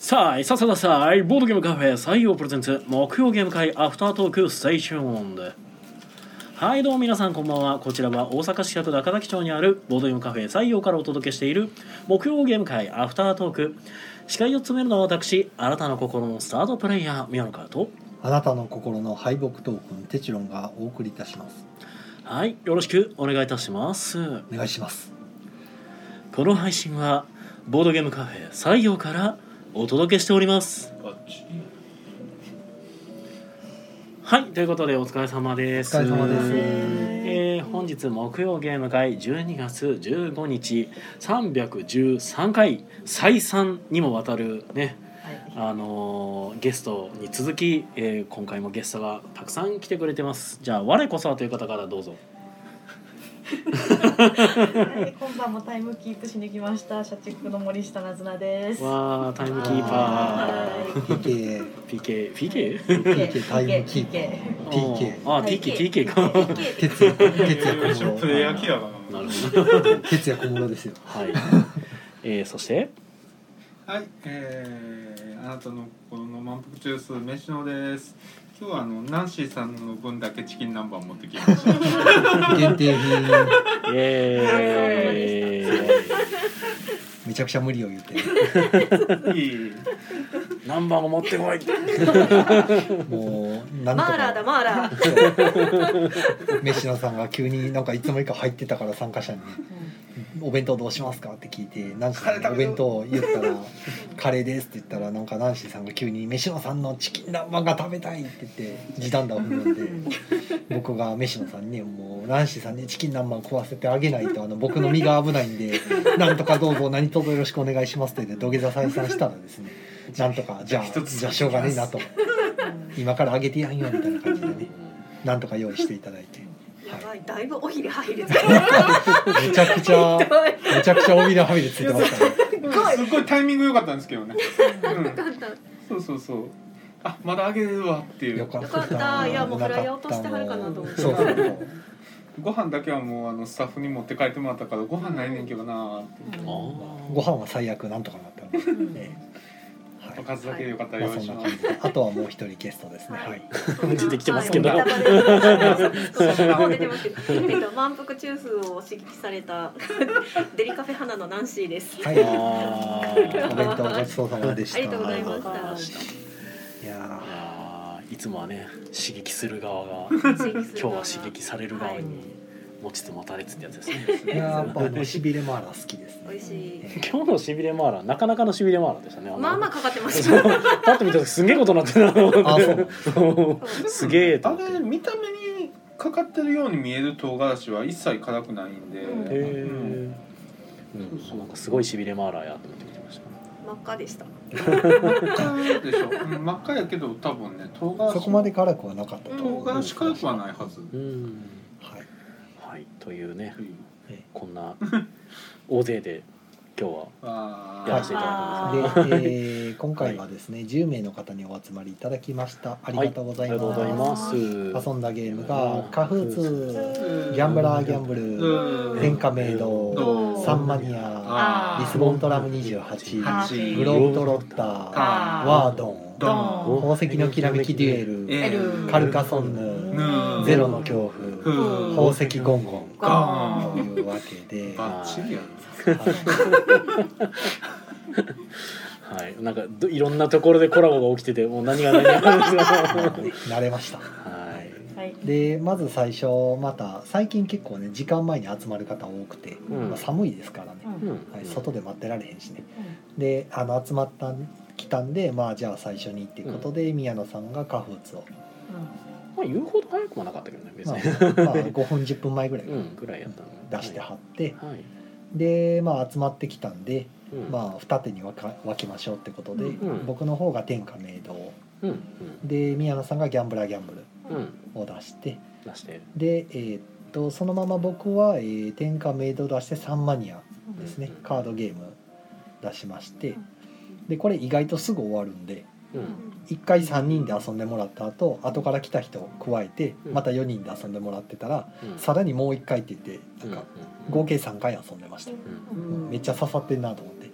さあ、さあさあさあ、ボードゲームカフェ採用プレゼンツ木曜ゲーム会アフタートークステーションで。はい、どうも皆さんこんばんは。こちらは大阪市北区中崎町にあるボードゲームカフェ採用からお届けしている木曜ゲーム会アフタートーク。司会を務めるのは私、あなたの心のスタートプレイヤー、宮野川と。あなたの心の敗北トークンテチロンがお送りいたしますはい、よろしくお願いいたします。お願いしますこの配信はボードゲームカフェ採用からお届けしております。はい、ということでお疲れ様です。お疲れ様ですえー本日木曜ゲーム会12月15日313回再三にもわたるね、あのーゲストに続き、えー今回もゲストがたくさん来てくれてます。じゃあ我こそはという方からどうぞ。はい、今晩もタイムキープしに来ました。社畜の森下なずなです。わあタイムキーパはー。PK PK PK。PK タイムキーパー PK あ、TK、TK か。徹夜徹夜小プレイヤー室キラーだなるほど。徹夜小室ですよはい。えー、そして？なはいえー、あなたの心の満腹ジュース飯野です今日はあのナンシーさんの分だけチキン南蛮持ってきました。限定品。イエーめちゃくちゃ無理を言って いいイ。ナンバーを持ってこい。もうなんとマーラーだかマーラー。飯野さんが急になんかいつの間にか入ってたから参加者に「お弁当どうしますか?」って聞いてナンシーさんにお弁当を言ったら「カレーです」って言ったらなんかナンシーさんが急に「飯野さんのチキン南蛮が食べたい」って言って時短だを踏んで僕が飯野さんにねもうナンシーさんにチキン南蛮食わせてあげないとあの僕の身が危ないんでなんとかどうぞ何卒よろしくお願いしますって言って土下座再三したらですね なんとかじゃあ一つじゃあしょうがねえなと。今からあげてやんよみたいな感じでねなんとか用意していただいて。やばい、だいぶおひれ入る。めちゃくちゃめちゃくちゃ帯のはみ出ついてましたね。すごい。タイミング良かったんですけどね、うん、そうそうそう。あまだあげれるわっていう。よかった。よかった。いやもうフライヤー落としてはるかなと思って。そうそうそう。ご飯だけはもうあのスタッフに持って帰ってもらったからご飯ないねんけどなーってあご飯は最悪なんとかなってます。ね。はい。お。かずだけでよかったらまあそん用意しますな感じで、あとはもう一人ゲストですね。はい。あ。出てきてますけど。もう出てますけどえっと満腹中枢を刺激されたデリカフェ花のナンシーです。はい。あお弁当ごちそうさまでした。ありがとうござい。ましたはい。い。やいつもはね刺激する側が今日は刺激される側に持ちつ持たれつってやつですね。やっぱしびれマーラー好きですね。美味しい。今日のしびれマーラーなかなかのしびれマーラーでしたね。のまあまあかかってましそうた。パッと見た時すげえことになってるなと思ってあそう すげえとあれ見た目にかかってるように見える唐辛子は一切辛くないんで、へうんえ、うん、なんかすごいしびれマーラーやと思って真っ赤でした。真っ赤でしょ、うん真っ赤やけど多分ね唐辛子そこまで辛くはなかったと唐思う。辛子辛くはないはず、うんはい。はいというねえこんな大勢で今日はあやらせていただくんです。ねで、えー今回はですね、10名の方にお集まりいただきました。ありがとうございありがとうございま。ます。す遊んだゲームがカフーツ、うん。ギャンブラーギャンブル、うん。天下メイド、サンマニア、リスボントラム28、八グローブトロッター、あワードン、ドン。宝石のきらめきデュエル、エルカルカソンヌ、ヌゼロの恐怖、フ宝石ゴンゴン。というわけで、バッチリやはい。なんかどいろんなところでコラボが起きててもう何が何が慣れました。はい。はい。でまず最初また最近結構ね時間前に集まる方多くて、うん。まあ、寒いですからね、うん。うん。はい、外で待ってられへんしね。であの集まった来たんでまあじゃあ最初にっていうことで、宮野さんがカフーツを、まあ言うほど早くもなかったけどね別まあに、まあ、5分10分前ぐらいうんぐらいやったの出してはって、はい、でまあ集まってきたんで、うん。まあ二手に分か分けましょうってことで、うん。僕の方が天下明堂。うん。で宮野さんがギャンブラーギャンブルを出して。出して。でえーっとそのまま僕は、えー天下明堂出してサンマニアですね、うん。カードゲーム出しまして。でこれ意外とすぐ終わるんでうん1回3人で遊んでもらった後後から来た人を加えてうん。また4人で遊んでもらってたらうん。さらにもう1回って言ってなんか合計3回遊んでました。うん。めっちゃ刺さってんなと思って。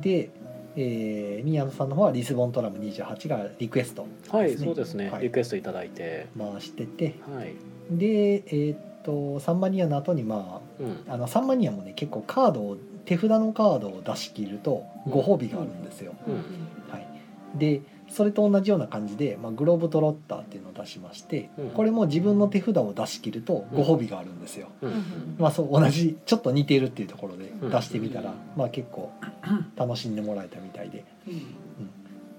でえー、宮野さんの方はリスボントラム28がリクエストはいそうですね、はい。リクエストいただいて。回してて。はい。でえーっとサンマニアの後にまうん。ああのサンマニアもね結構カードを手札のカードを出し切るとご褒美があるんですよ、うん。はい、でそれと同じような感じで、まあ、グローブトロッターっていうのを出しまして、うん。これも自分の手札を出し切るとご褒美があるんですよ、うん。まあそう同じちょっと似てるっていうところでうん。出してみたら、まあ結構楽しんでもらえたみたいで、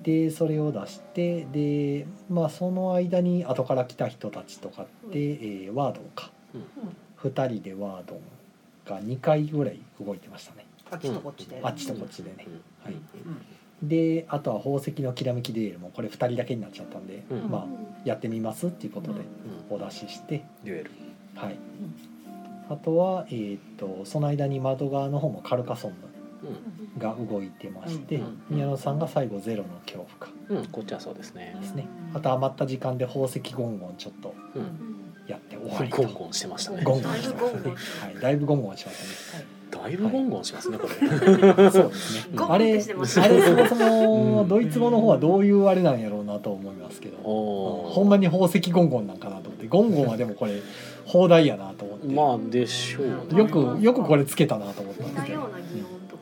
でそれを出してでまあその間に後から来た人たちとかって、えーワードンか、うん。2人でワードンが2回ぐらい動いてましたねあっちとこっちで、あっちとこっちでね、うん。はいであとは宝石のきらめきデュエルもこれ2人だけになっちゃったんで、うん。まあやってみますっていうことでうん。お出しして、デュエル。はい、あとは、えーっとその間に窓側の方もカルカソンヌうが動いてまして、うん。宮野さんが最後ゼロの恐怖かんうん。こっちはそうですね。ですね。あと余った時間で宝石ゴンゴンちょっとうん。やって終わりと。ゴンゴンしてましたね。ゴンゴだいンしてまだいぶゴンゴンしましたねだいぶゴンゴンしますねこれ。そうですね。あれてしてますあれそもそうん。もドイツ語の方はどういうあれなんやろうなと思いますけど。ほんまに宝石ゴンゴンなんかなと思ってゴンゴンはでもこれ放題やなと思って、まあでしょうね。よくよくこれつけたなと思ったん似ですけど。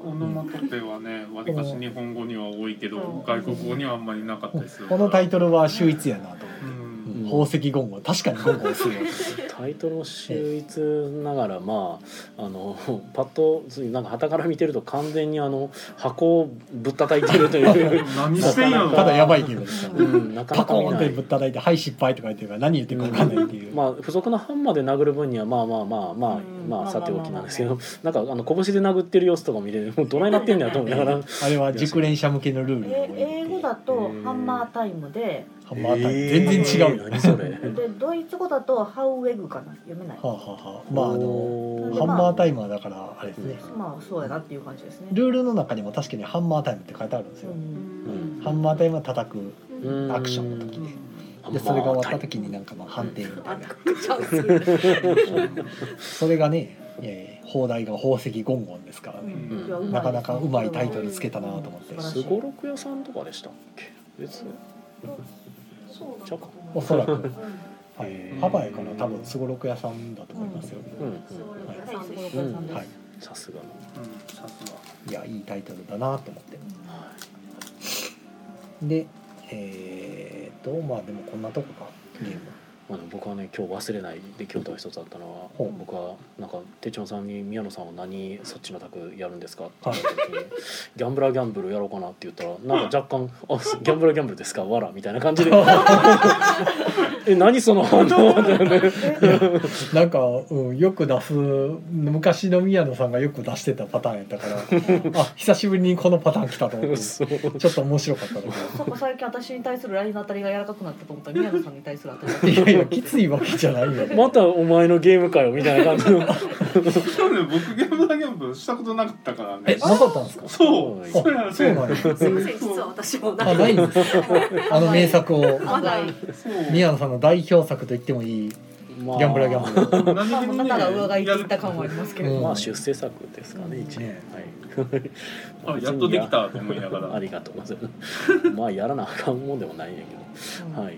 オノマトペはね、わりかし日本語には多いけど、外国語にはあん。まりなかったです。このタイトルは秀逸やなと思ってう、ん。宝石ゴンゴ。ン確かにゴンゴンするわ タイトルも秀逸ながらまああのパッとなんか旗から見てると完全にあの箱をぶったたいてるという、何してんやろ。ただやばいゲームですよ。ねうん、なかなパコーンってぶったたいて「はい失敗」とか言ってるから何言ってるか分かんないっていう、まあ付属のハンマーで殴る分にはまあまあまあまあうん。まあまあさておきなんですけど。なんかあの拳で殴ってる様子とか見てもうどないなってんだよと思い。ながらあれは熟練者向けのルール英語だとハンマータイムでマータイム全然違う。よ、何それ。でドイツ語だとハウエグかな？読めないはあ、はあはあ、まああのハンマータイムはだからあれですね。まあそうやなっていう感じですね。ルールの中にも確かにハンマータイムって書いてあるんですよ、うん。ハンマータイムは叩くうん。アクションの時で。でそれが終わった時になんかまあ判定みたいな。それがねいやいや放題が宝石ゴンゴンですからね、なかなかうまいタイトルつけたなと思って。すごろく屋さんとかでしたっけ？別そうちゃう。かおそらく、うんはいハワイから多分すごろく屋さんだと思いますよ、はい。さすがの。うん、さすが。いやいいタイトルだなと思って。はでえー、っとまあでもこんなとこか。ゲーム。まあ、でも僕はね今日忘れない出来事が一つあったのは、僕はなんか手帳さんに「宮野さんは何そっちの卓やるんですか?」ってはい。言った時に「ギャンブラーギャンブルやろうかな」って言ったらなんか若干「あギャンブラーギャンブルですか？わら」みたいな感じで「え何その反応?」なんか、うん、よく出す昔の宮野さんがよく出してたパターンやったからあ久しぶりにこのパターン来たと思ってちょっと面白かったのな最近私に対するラインの当たりが柔らかくなったと思ったら宮野さんに対する当たりがやきついわけじゃないよまたお前のゲームかよみたいな感じの。去年僕ギャンブラーギャンブルしたことなかったからね。えなかったんですか？そう。あそうなんやすいません実は私もあないんですかあの名作を。宮野さんの代表作と言ってもいい。まあ。ギャンブラーギャンブル何気にね。まあ中が上がいっていった感はありますけれどうん。まあ出世作ですかね一年ね。はい。あやっとできたと思いながら。ありがとうございます。まあやらなあかんもんでもないんやけど。はい。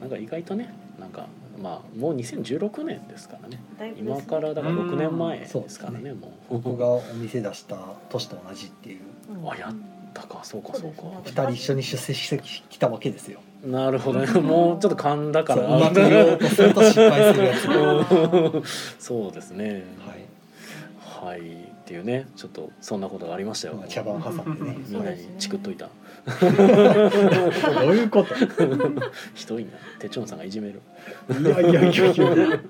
なんか意外とねなんかまあもう2016年ですからね。今からだから6年前そうですからねもう。僕がお店出した年と同じっていう。うん。あやったか。そうかそうか。二人一緒に出世してきたわけですよ。なるほどね。もうちょっと噛んだから。そううまく言おうとすると失敗するやつうん そうですね。はい。はい。っていうね。ちょっとそんなことがありましたよ。まあ茶番挟んでね。みんなにチクっといた どういうこと？ひどいな。手帳さんがいじめる。いやいやいやいや。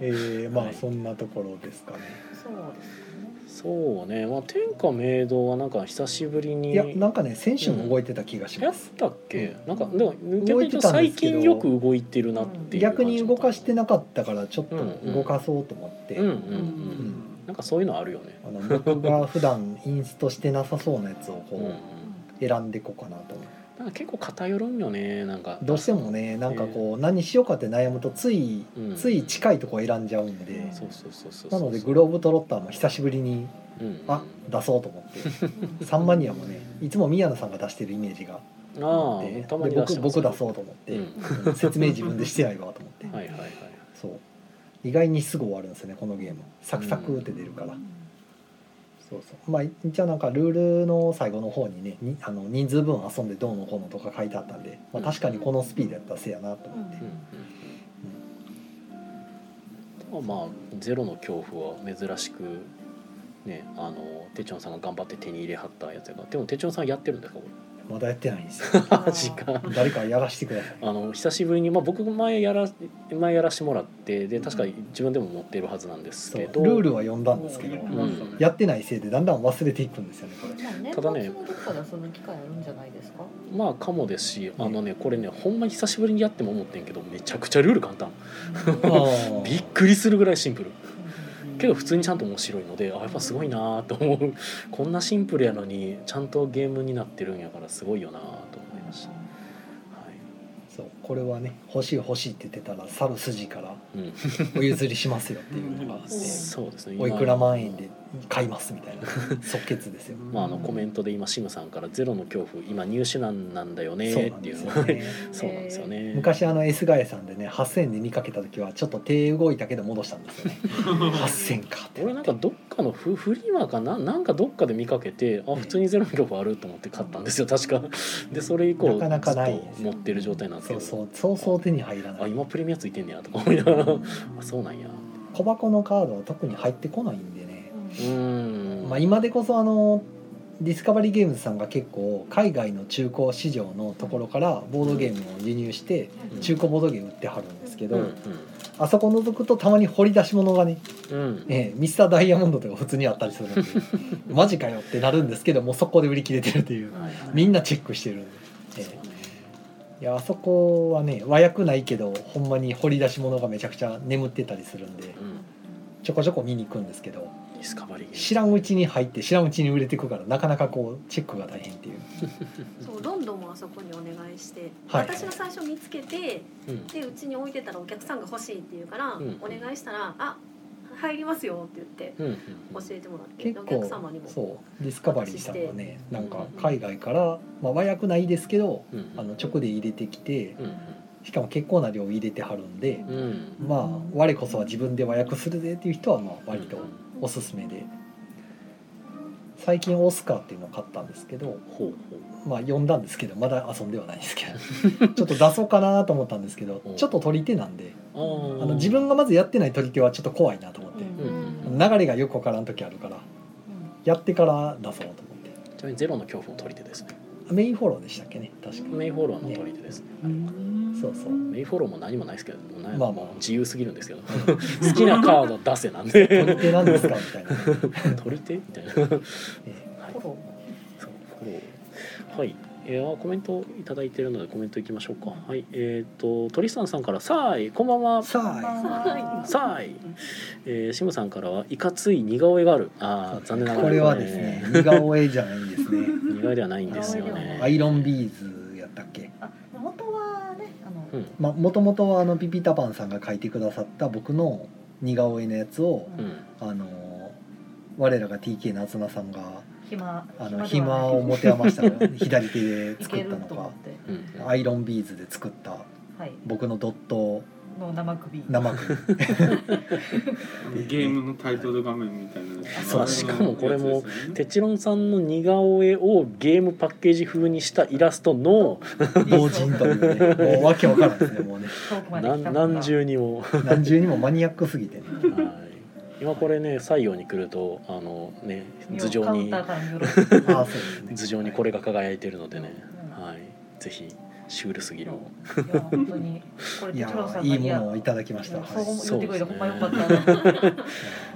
えー、まあそんなところですかね。そうですね。そうね。まあ天下明堂はなんか久しぶりにいやなんかね先週も動いてた気がしやっます、たっけ、なんかでも動いて逆に言うと最たんですけど。近よく動いてるなっていう。逆に動かしてななかったからちょっと動かそうと思って、うんうんうん、ん。なんかそういうのあるよね。あの僕が普段インストしてなさそうなやつをこうんうん。う選んでいこうかなとなんか結構偏るんよねなんか。どうしてもねなんかこう何しようかって悩むとついうん。つい近いとこ選んじゃうんで。そうそうそうそうなのでグローブトロッターも久しぶりにうん。あ出そうと思って。サンマニアもねいつも宮野さんが出してるイメージがああって僕僕出そうと思って、うんうん。説明自分でしてないわと思って、はいはいはい。そう。意外にすぐ終わるんですよねこのゲーム。サクサクって出るから、そうそう。まあ一応なんかルールの最後の方にねにあの人数分遊んでどうのこうのとか書いてあったんで、まあ、確かにこのスピードやったらせやなと思って、うんうんうん。まあゼロの恐怖は珍しくねあのてっちょんさんが頑張って手に入れはったやつやから。でもてっちょんさんやってるんですか？こまだやってないんですよ。れ マジか。誰かやらしてください。あの久しぶりに、まあ、僕前やら前やらしてもらってで確か自分でも持ってるはずなんですけど。ルールは読んだんですけど、うん。やってないせいでだんだん忘れていくんですよねこれ。まあ年ただね。まあかもですしあのねこれねほんまに久しぶりにやっても思ってんけどめちゃくちゃルール簡単。あ びっくりするぐらいシンプルけど普通にちゃんと面白いのであやっぱすごいなと思う。こんなシンプルやのにちゃんとゲームになってるんやからすごいよなと思いました、はそうこれはね欲しい欲しいって言ってたら去る筋からお譲りしますよっていうのがあって。そうですね。おいくら万円で買いますみたいな。即決ですよ。まあ、あのコメントで今シムさんから「ゼロの恐怖今入手難なんだよね」っていうそうなんですよね。昔あの S ガエさんでね8,000円で見かけた時はちょっと手動いたけど戻したんですよね。8,000かって俺なんかどっかのフフリマかななんかどっかで見かけてあ普通にゼロの恐怖あると思って買ったんですよ確か。でそれ以降なかなかないずっと持ってる状態なんですけそうどそうそうそう手に入らなあい今プレミアついてんねやとか思いながら。あそうなんや。小箱のカードは特に入ってこないんでまあ、今でこそあのディスカバリーゲームズさんが結構海外の中古市場のところからボードゲームを輸入して中古ボードゲーム売ってはるんですけど、うん。あそこ覗くとたまに掘り出し物がね、うん。うんええミスターダイヤモンドとか普通にあったりするんで マジかよってなるんですけどもう速攻で売り切れてるっていう。みんなチェックしてるんで、えそうね。えいやあそこはね和訳ないけどほんまに掘り出し物がめちゃくちゃ眠ってたりするんでうん。ちょこちょこ見に行くんですけどディスカバリー。知らんうちに入って知らんうちに売れていくからなかなかこうチェックが大変っていう。そうロンドンもあそこにお願いして、はい。私が最初見つけてうん。でうちに置いてたらお客さんが欲しいって言うから、うん。お願いしたら「あ入りますよ」って言ってうん。うん教えてもらって結お客構様にも。そうディスカバリーさんはねなんか海外から、まあ、和訳ないですけどうん。あの直で入れてきてうん。しかも結構な量入れてはるんでうん。うんまあ我こそは自分で和訳するぜっていう人はまあ割とおすすめで。最近オスカーっていうのを買ったんですけどほうまあ読んだんですけどまだ遊んではないですけど ちょっと出そうかなと思ったんですけどちょっと取り手なんでほうああの自分がまずやってない取り手はちょっと怖いなと思って。うんうん流れがよくわからん時あるからやってから出そうと思って。ちなみにゼロの恐怖の取り手ですねメインフォローでしたっけね？確か。メインフォローの取り手です。ねそうそう。メインフォローも何もないですけどまあまあ。もう自由すぎるんですけど。好きなカード出せなんで。取り手なんですか？みたいな、取り手？みたいな。えー。そうフォロー。はいえー、あコメントいただいてるのでコメントいきましょうか。はいえっ、とトリスタンさんから「さあいこんばんは。え」さあさあい、えー、シムさんからはいかつい似顔絵がある。あー残念ながらこれはですね似顔絵じゃないんですね。似顔絵ではないんですよね。アイロンビーズやったっけ？あ元はねあのうん。まあもともとはあのピピタパンさんが描いてくださった僕の似顔絵のやつをうん。あの我らが TK 夏菜さんが暇あの暇を持て余したら 左手で作ったのか。アイロンビーズで作った。はい。僕のドット。の生首。生首。ゲームのタイトル画面みたいなそうしかもこれもやつですよね。テチロンさんの似顔絵をゲームパッケージ風にしたイラストの同人というね。もうわけわからんですねもうね。何重にも。何重にもマニアックすぎてね。はい今これね採用に来るとあのね頭上に頭上にこれが輝いてるのでね、うんはい。ぜひシュールすぎる。いや本当に。これいいものをいただきました、そうはい。言ってくれてほんまよかったな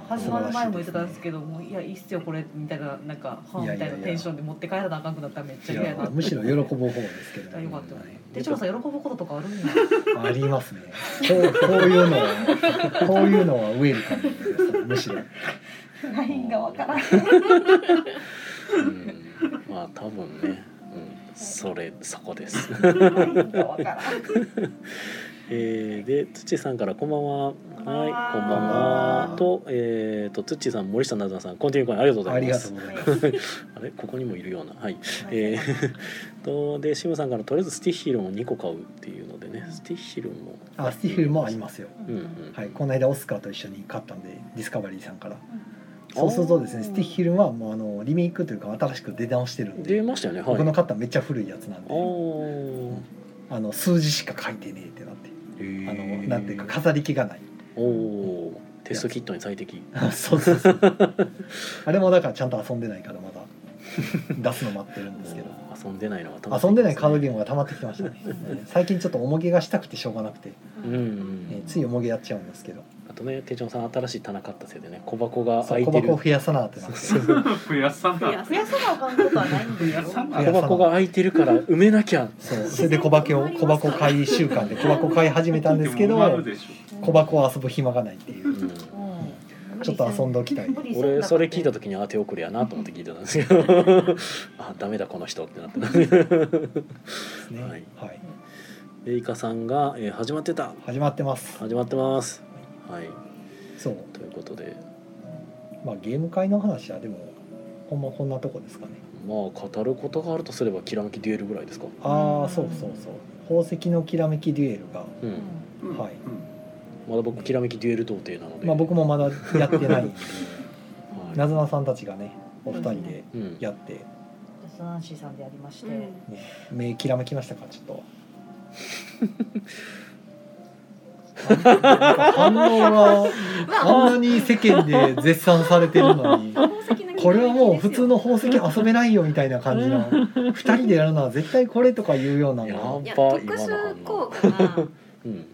始まる前も言ってたんですけどもういやいいっすよこれ。みたいななんかはんいやいやいやみたいなテンションで持って帰らなあかんくなったらめっちゃい嫌やなやむしろ喜ぶ方で。すけど、よかったはいテチロンさん喜ぶこととかあるんやありますね。こうこういうのはこういうのはウェルカムですむしろ。ラインがわからん。うん。まあ多分ね、うん、それそこです。ラインがわからんえーで土さんからこんばんは。ははい、こんばんは。と、えっ、と、つっちーさん、森下なずなさん、コンティニューコインありがとうござありがとういます。ございます。あれ、ここにもいるような、はい。えー、と、で、シムさんから、とりあえずスティッヒルを2個買うっていうのでね、スティッヒルも。あスティッヒルもありますよ。うんうん。はい。この間オスカーと一緒に買ったんでディスカバリーさんから。そうするとですねスティッヒルはもうあのリメイクというか新しく出直してるんで出ましたよね、はい。僕の買っためっちゃ古いやつなんあでー。あの数字しか書いてねえってなって。へあのー。なんていうか飾り気がない。おおー、テストキットに最適。そうそうそう。あれもだからちゃんと遊んでないからまだ 出すの待ってるんですけど。遊んでないのが楽し遊んでないカードゲームが溜まってきてましたね。最近ちょっと重げがしたくてしょうがなくて、うんうんえーつい重げやっちゃうんですけど。あとね、手帳さん、新しい棚買ったせいでね、小箱がそう開いてる。小箱を増やさなってなって増やさん。だ増やさなあかんことはないんで小箱が開いてるから、埋めなきゃ。そうそれで小箱を 小箱買い習慣で小箱買い始めたんですけど小箱を遊ぶ暇がないっていう。うんうんちょっと遊んでおきたい。俺それ聞いた時にあ手遅れやなと思って聞いてたんですけど。あダメだこの人ってなって。たですね。はい。はい。でイカさんが、えー始まってた。始まってます。始まってます。はい。そう。ということで。まあゲーム会の話はでもほんまこんなとこですかね。まあ語ることがあるとすればきらめきデュエルぐらいですか？ああそうそうそう。宝石のきらめきデュエルが。うん。うん。はいまだ僕きらめきデュエル童貞なので、まあ僕もまだやってない。なずなさんたちがねお二人でうん。やって、サナンシーさんでやりまして、うん。ね、目きらめきましたかちょっと。反応があんなに世間で絶賛されてるのに。これはもう普通の宝石遊べないよみたいな感じの二人でやるのは絶対これとかいうようなのやがいやば特殊効果がうん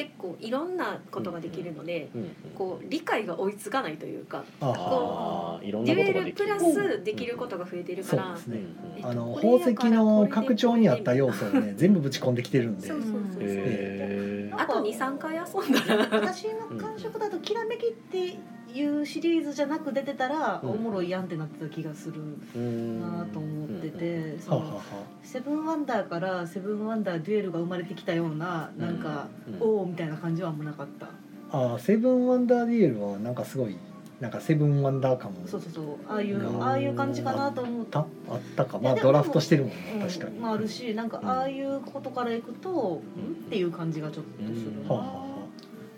結構いろんなことができるので、うんうんこう理解が追いつかないというかデュエルプラスできることが増えてるから、そうですねうんうん。えあの宝石の拡張にあった要素をね全部ぶち込んできてるんで。そうそうそうそう、へあと23回遊んだら。私の感触だと「きらめき」っていうシリーズじゃなく出てたら、うん。おもろいやんってなってた気がするーなと思ってて、そのセブンワンダーからセブンワンダーデュエルが生まれてきたようななんか、うん。おおみたいな感じはあんまなかった、ああセブンワンダーデュエルはなんかすごいなんかセブンワンダー感も。そうそうそう。ああいううん。ああいう感じかなと思ったあったか。まあドラフトしてるもん確かに、まあ、あるしなんかうん。ああいうことからいくと、うん。んっていう感じがちょっとするな、はあはあは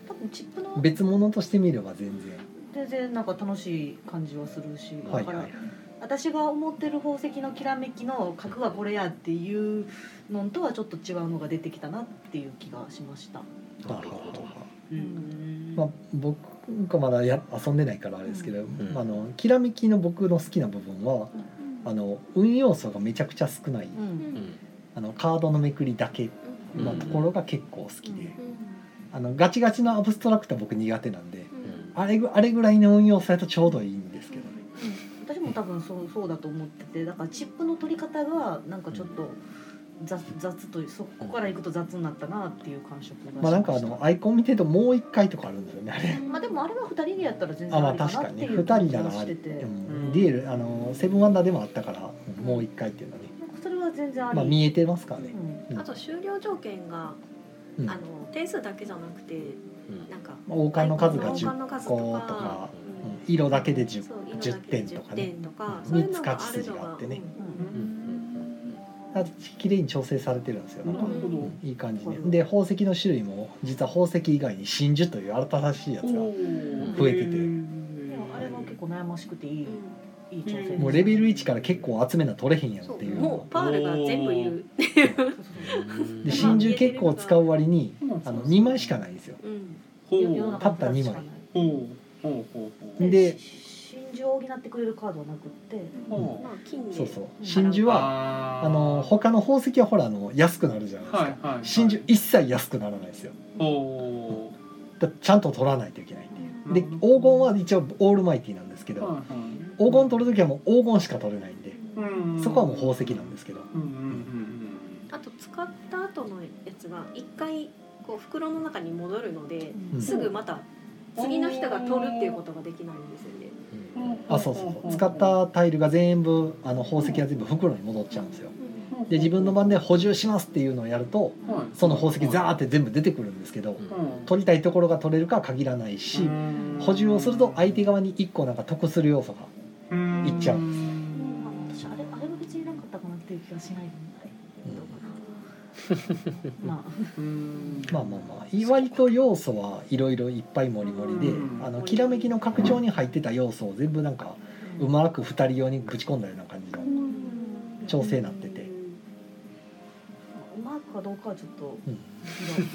多分チップのあ別物として見れば全然全然なんか楽しい感じはするし、だから、はい。はい私が思ってる宝石のきらめきの格はこれやっていうのとはちょっと違うのが出てきたなっていう気がしました。なるほど。うん。まあ、僕がまだや遊んでないからあれですけど、ん。あのきらめきの僕の好きな部分はあの運要素がめちゃくちゃ少ない、ううん。んあのカードのめくりだけうんのところが結構好きで、うん。あのガチガチのアブストラクトは僕苦手なんでうんあれぐあれぐらいの運用されるとちょうどいいんですけどね。私も多分そうそうだと思っててだからチップの取り方がなんかちょっと雑雑というそこからいくと雑になったなっていう感触がしました。まあなんかあのアイコン見てるともう一回とかあるんですよねあれ。まあでもあれは二人でやったら全然あまあありかな確かに。ねっていう感2じがしてて、うん。うん。ディエルあのセブンワンダーでもあったからもう一回っていうのはね、それは全然あり、まあ見えてますからね、うん。うん。あと終了条件が、うん。あの点数だけじゃなくてうんなんか王冠の数が王10冠の数と個かとか、色だけで 10, そう色10だけで10点とかね点とかうん。そういうのがあ三つ勝ち筋があってね。うんうんあ綺麗に調整されてるんですよ。なんか、いい感じでで宝石の種類も実は宝石以外に真珠という新しいやつがお増えてて。でもあれは結構悩ましくていい、もうレベル1から結構集めな取れへんやんっていう。もうパールが全部いう で真珠結構使う割にあの2枚しかないんですよ。うん、たった二枚ほうほうほうほう。で真珠を補ってくれるカードはなくって。ほまあ金でそうそう。う。ん真珠はああの他の宝石はほらあの安くなるじゃないですか、はいはいはい。真珠一切安くならないですよ。ほだちゃんと取らないといけないっていう。で黄金は一応オールマイティなんですけど、いはい黄金取る時はもう黄金しか取れないんでうん。そこはもう宝石なんですけど。うんうんうんあと使った後のやつが一回こう袋の中に戻るので、うん。すぐまた次の人が取るっていうことができないんですよね。うん。あそうそうそう。使ったタイルが全部あの宝石が全部袋に戻っちゃうんですよ。で自分の番で補充しますっていうのをやるとはい。その宝石ザーって全部出てくるんですけどうん。取りたいところが取れるかは限らないし補充をすると相手側に1個なんか得する要素がいっちゃう。あれあれは別になかったかなっていう気がしない まあ。まあまあまあ意外と要素はいろいろいっぱいもりもりでうん。あのきらめきの拡張に入ってた要素を全部なんかうまく2人用にぶち込んだような感じの調整になってて、かどうかはちょっと。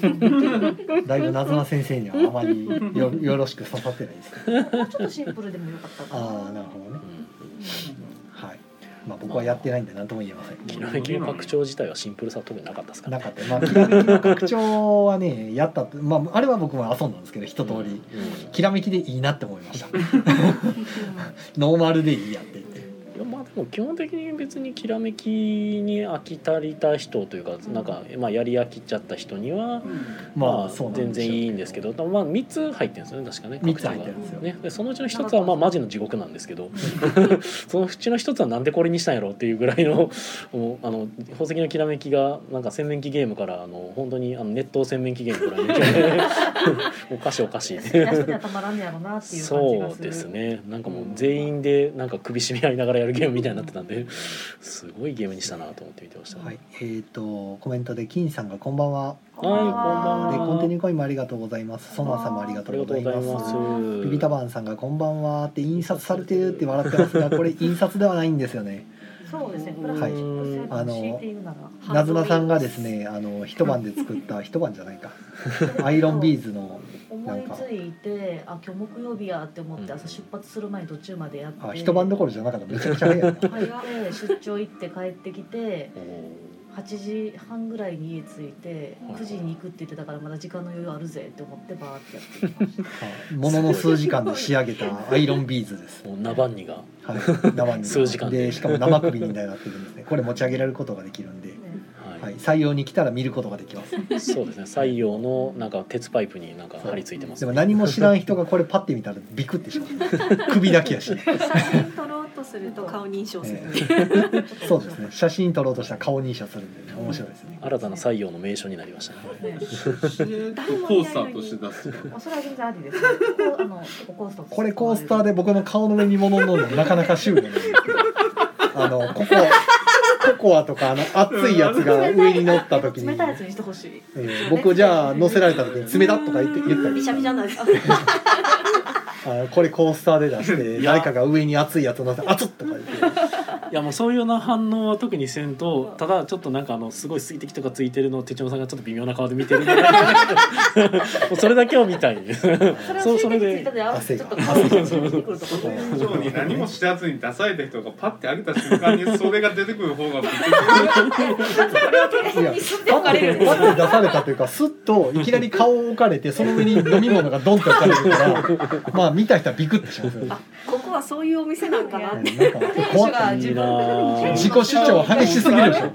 うん、だいぶなずな先生にはあまりよよろしく刺さってないですけど。もうちょっとシンプルでもよかったかな。ああなるほどね。うん。はい。まあ僕はやってないんで何とも言えません。きらめきの拡張自体はシンプルさは特になかったですか？なかった。まあきらめきの拡張はねやったってまああれは僕も遊んだんですけど一通り、うん。きらめきでいいなって思いました。ノーマルでいいやっていやまあでも基本的に別にきらめきに飽き足りた人というかなんか、まあ、やり飽きちゃった人には、まあ全然いいんですけど、まあ、3つ入ってるんですよね確かね。三つ入ってるんですよ。ね、でそのうちの1つはまあマジの地獄なんですけど そのうちの1つはなんでこれにしたんやろっていうぐらいのあの宝石のきらめきがなんか洗面器ゲームからあの本当にあの熱湯洗面器ゲームぐらいの勢いで おかしいおかしい。そうですね。なんかもう全員でなんか首絞め合いながらやるゲームみたいになってたんですごいゲームにしたなと思って見てました、はい。えっ、とコメントで金さんがこんばんは。はいこんばんは。でコンティニューコインもありがとうございます。ソナーさんもありがとうとうございございますます。ビビタバンさんがこんばんはって印刷されてるって笑ってますがこれ印刷ではないんですよねそうですね。はい。10%あのなずなさんがですねあの一晩で作った一晩じゃないか。アイロンビーズの思いついてあ今日木曜日やって思って朝出発する前に途中までやって。あ一晩どころじゃなかった。めちゃくちゃ早いな。入って出張行って帰ってきて8時半ぐらいに家着いて9時に行くって言ってたからまだ時間の余裕あるぜって思ってバーってやってきました。ものの数時間で仕上げたアイロンビーズです。もうナバンニが。はい。生に数時間で。でしかも生首になってるんですね。これ持ち上げられることができるんで、ねははい。い、採用に来たら見ることができます。そうですね。採用のなんか鉄パイプになんか張り付いてますでも何も知らん人がこれパッて見たらビクってしまう首だけやし、写真撮ろうとすると顔認証する、ええ。そうですね。写真撮ろうとしたら顔認証するんで、ね、面白いですね。新たな採用の名称になりましたね。ね。コースターとして出す。それは全然ありですねここあの結構コースターとして。これコースターで僕の顔の上に物乗るのなかなかシュールなんですけど。あのここココアとかあの熱いやつが上に乗った時に。冷たいやつにしてほしい。えー僕じゃあ乗せられた時に冷たとか言って言ったりびしゃびしゃなんです あこれコースターで出して誰かが上に熱いやつを乗せて熱っとか言って。いやもうそういうような反応は特にせんとただちょっとなんかあのすごい水滴とかついてるのを手帳さんがちょっと微妙な顔で見てる それだけを見たい。そそうそれで。汗が何も知らずに出された人がパッて開けた瞬間にそれが出てくる方がびっくりパッて出されたというかスッといきなり顔を置かれてその上に飲み物がドンと置かれるからまあ見た人はビクってしますよね。あここはそういうお店なんかなって。なんか店怖っ主が自分で自己主張激しすぎるでしょ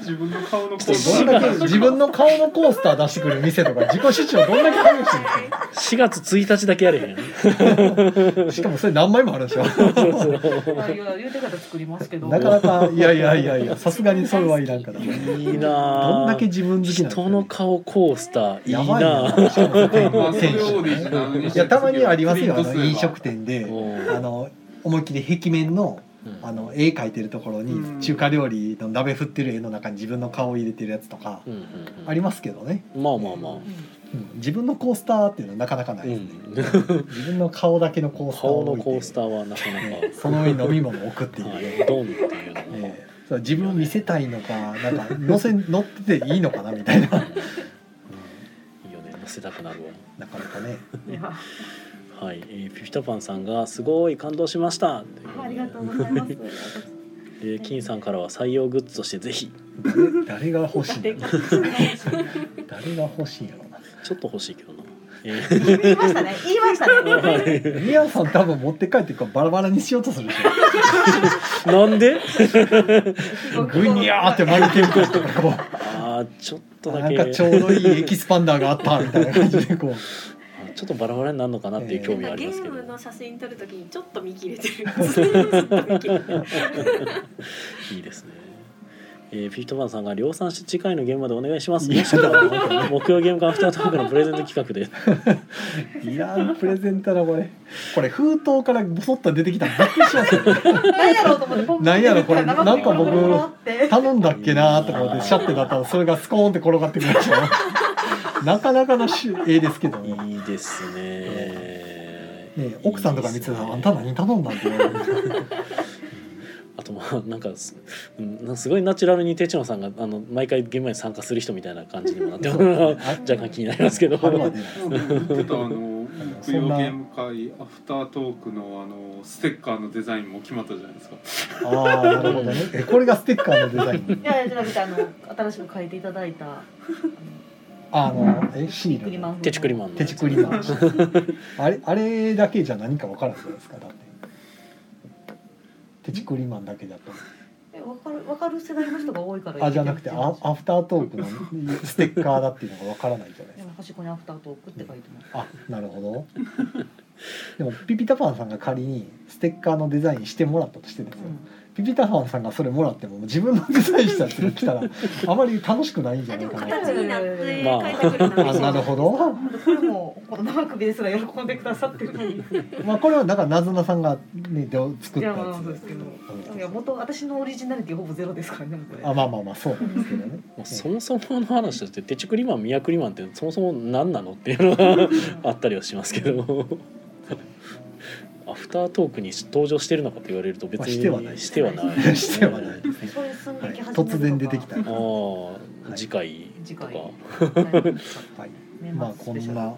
自分の顔のコース。どんだけター自分の顔のコースター出してくる店とか自己主張どんだけ激しいんです4月1日だけやれへんかしかもそれ何枚もあるでしょ。言うて方作りますけど。なかなかいやいやいやいやさすがにそれはいらんから。いいなどんだけ自分好きな人の顔コースターいいやばいないやたまにありますよあプリントすればの飲食店でうんあの思いっきり壁面のあの絵描いてるところうん。に中華料理の鍋振ってる絵の中に自分の顔を入れてるやつとかありますけどね、まあまあまあ。うん。自分のコースターっていうのはなかなかないですね、うん。自分の顔だけのコースター顔のを置いて。コースターはなかなか。ね。その上に飲み物を置くっていう、はい。ドンっていうのは。ええそう自分を見せたいのかなんか乗せ乗ってていいのかなみたいな、うん。いいよね。乗せたくなるわ。なかなかね。いやはい、えー、ピピタパンさんがすごい感動しました。ありがとうございます。えー金さんからは採用グッズとしてぜひ。誰誰が欲しい誰が欲しいんやろうなちょっと欲しいけどな、えー。言いましたね。言いましたね。はい。ミヤさん多分持って帰ってからバラバラにしようとするでしなんで？ょグニャーって丸とかこあーちょっとうだけ。なんかちょうどいいエキスパンダーがあったみたいな感じでこう。あちょっとバラバラになるのかなっていう興味はありゲますけど、ームの写真撮るときにちょっと見切れてる。いいですね。えー、ピートマンさんが量産して次回の現場でお願いします。もしくは木曜ゲームカアフタートークのプレゼント企画で。いらんプレゼントだこれ。これ封筒からボソッと出てきたらびっくりしますよね。何やろうと思って何やろこれなんか僕頼んだっけなとか思ってシャッてなったらそれがスコーンって転がってくるでしょなかなかのし絵ですけどねいいですね。ね奥さんとか見てたら「あんた何頼んだん?」って言われるあとまあなんかすうんなんかすごいナチュラルにテチノさんがあの毎回現場に参加する人みたいな感じにもなって 若干気になりますけど。ちょっとあの木曜ゲーム会アフタートークのあのステッカーのデザインも決まったじゃないですか。ああなるほどねえこれがステッカーのデザインいやいやじゃなくてあの新しく書いていただいたあのえシー。ルクリマン。テチクリマンの手ちくりマン。あれあれだけじゃ何か分からんじゃないですかだって。手ちくりマンだけだと。えわかるわかる世代の人が多いからあじゃなくてアアフタートークの ステッカーだっていうのが分からないじゃないですも端っこにアフタートークって書いてます。あなるほど。でもピピタパンさんが仮にステッカーのデザインしてもらったとしてですよ、ピピタパンさんがそれもらっても自分のデザインしたっていうの来たら あまり楽しくないんじゃないかな。形になってまあ書いてくるのあなるほど。これもこの生首ですら喜んでくださってるのに。まあこれはだからなずなさんがねで作ったやいやまあそうつで。すけどうんいや元私のオリジナリティほぼゼロですからねあまあまあまあそうなんですけどね。まあそもそもの話としてテチクリマンミヤクリマンってそもそも何なのっていうのが あったりはしますけどアフタートークに登場してるのかと言われると別にまあしてはない。してはない。してはない。ですね突然出てきた。ああ次回次とか。回。はい。年 まあこんな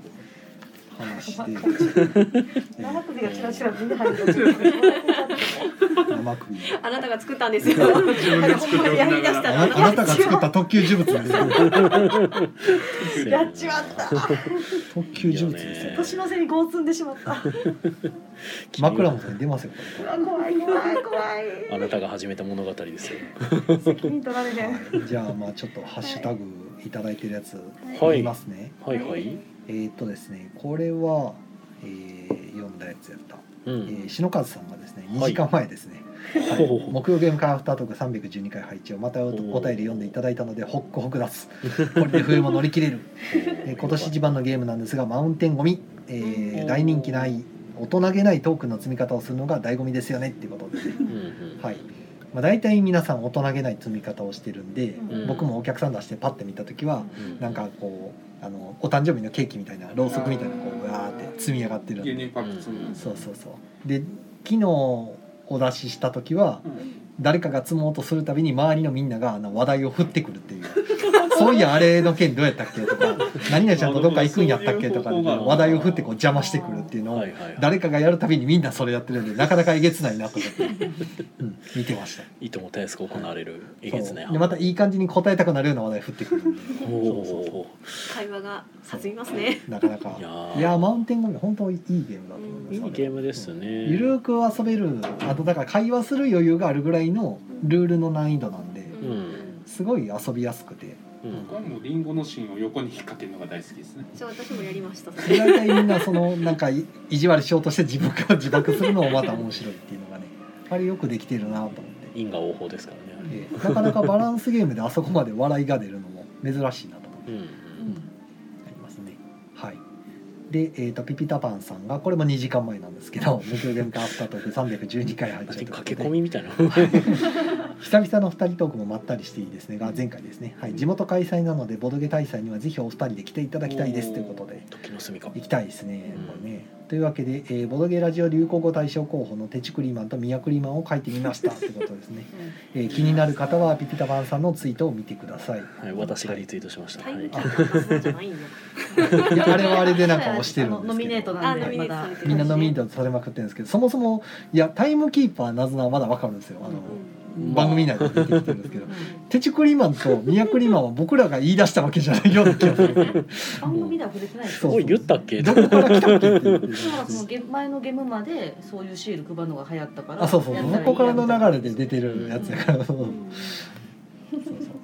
話で生首がチラチラ目に入る。と生首。あなたが作ったんですよ自分で作っておきなやりだし。たら。あなあなたが作った特級呪物ですよやっちまった。特級呪物です年の瀬に業積んでしまった。枕元に出ますよ。怖い怖い怖い。あなたが始めた物語ですよ。責任取られへじゃあまあちょっとハッシュタグいただいてるやつはい。言いますね。はいはいえーっとですねこれはえー読んだやつやった。うえんー篠和さんがですね2はい。時間前ですね。はいほうほう。ほう木曜ゲーム会アフタートーク312回配置をまたおお便り読んでいただいたのでホックホク出す。これで冬も乗り切れる、えー 今年一番のゲームなんですがマウンテンゴミ、えー大人気ない大人げないトークの積み方をするのが醍醐味ですよね。っていうことでね。うんうん。はい、まあ、大体皆さん大人げない積み方をしてるんで、うん。僕もお客さん出してパッて見た時はうん。なんかこうあのお誕生日のケーキみたいなろうそくみたいなこうわーって積み上がってるんで。牛乳パック積む。そうそうそう。で昨日お出しした時は誰かが積もうとするたびに周りのみんながあの話題を振ってくるっていう。そういやあれの件どうやったっけとか 何々ちゃんとどっか行くんやったっけとか話題を振ってこう邪魔してくるっていうのを誰かがやるたびにみんなそれやってるんでなかなかえげつないなと思って、うん、見てました。いともたやすく行われる？えげつねそう。でまたいい感じに答えたくなるような話題振ってくるんで。おそうそうそお会話が弾みますね。うなかなか。いやー。いやーマウンテンゴミ本当いいゲームだと思います。いいゲームですね。ゆるく遊べるあとだから会話する余裕があるぐらいのルールの難易度なんでうん。すごい遊びやすくて。うん。僕はもうリンゴの芯を横に引っ掛けるのが大好きですね。そう私もやりました。大体みんなそのなんかい意地悪しようとして自分から自爆するのもまた面白いっていうのがねあれよくできてるなと思って。因果応報ですからねでなかなかバランスゲームであそこまで笑いが出るのも珍しいなと思って。うんで、えー、とピピタパンさんがこれも2時間前なんですけど「木曜ゲームカアフタートーク312回入っちゃうということで。駆け込みみたいな。久々の2人トークもまったりしていいですね。が前回ですね、はい、地元開催なのでボドゲ大祭にはぜひお二人で来ていただきたいですということで。時の住みか。行きたいですね。うん。これねというわけで、えーボドゲラジオ流行語大賞候補のテチクリマンとミヤクリマンを書いてみましたということですね、えー気になる方はピピタパンさんのツイートを見てください。はい私がリツイートしました。はい。いやあれはあれでなんか押してるんですけど。ノミネートなんでまだみんなノミネートされまくってるんですけどそもそもいやタイムキーパーなずなはまだわかるんですよ。あの、番組内で出てきてるんですけどテチクリマンとミヤクリマンは僕らが言い出したわけじゃないような気がする番組では触れてないそう言ったっけ？どこから来たっけっていう。そのゲ前のゲームまでそういうシール配るのが流行ったからあそうそうそこからの流れで出てるやつやから、そう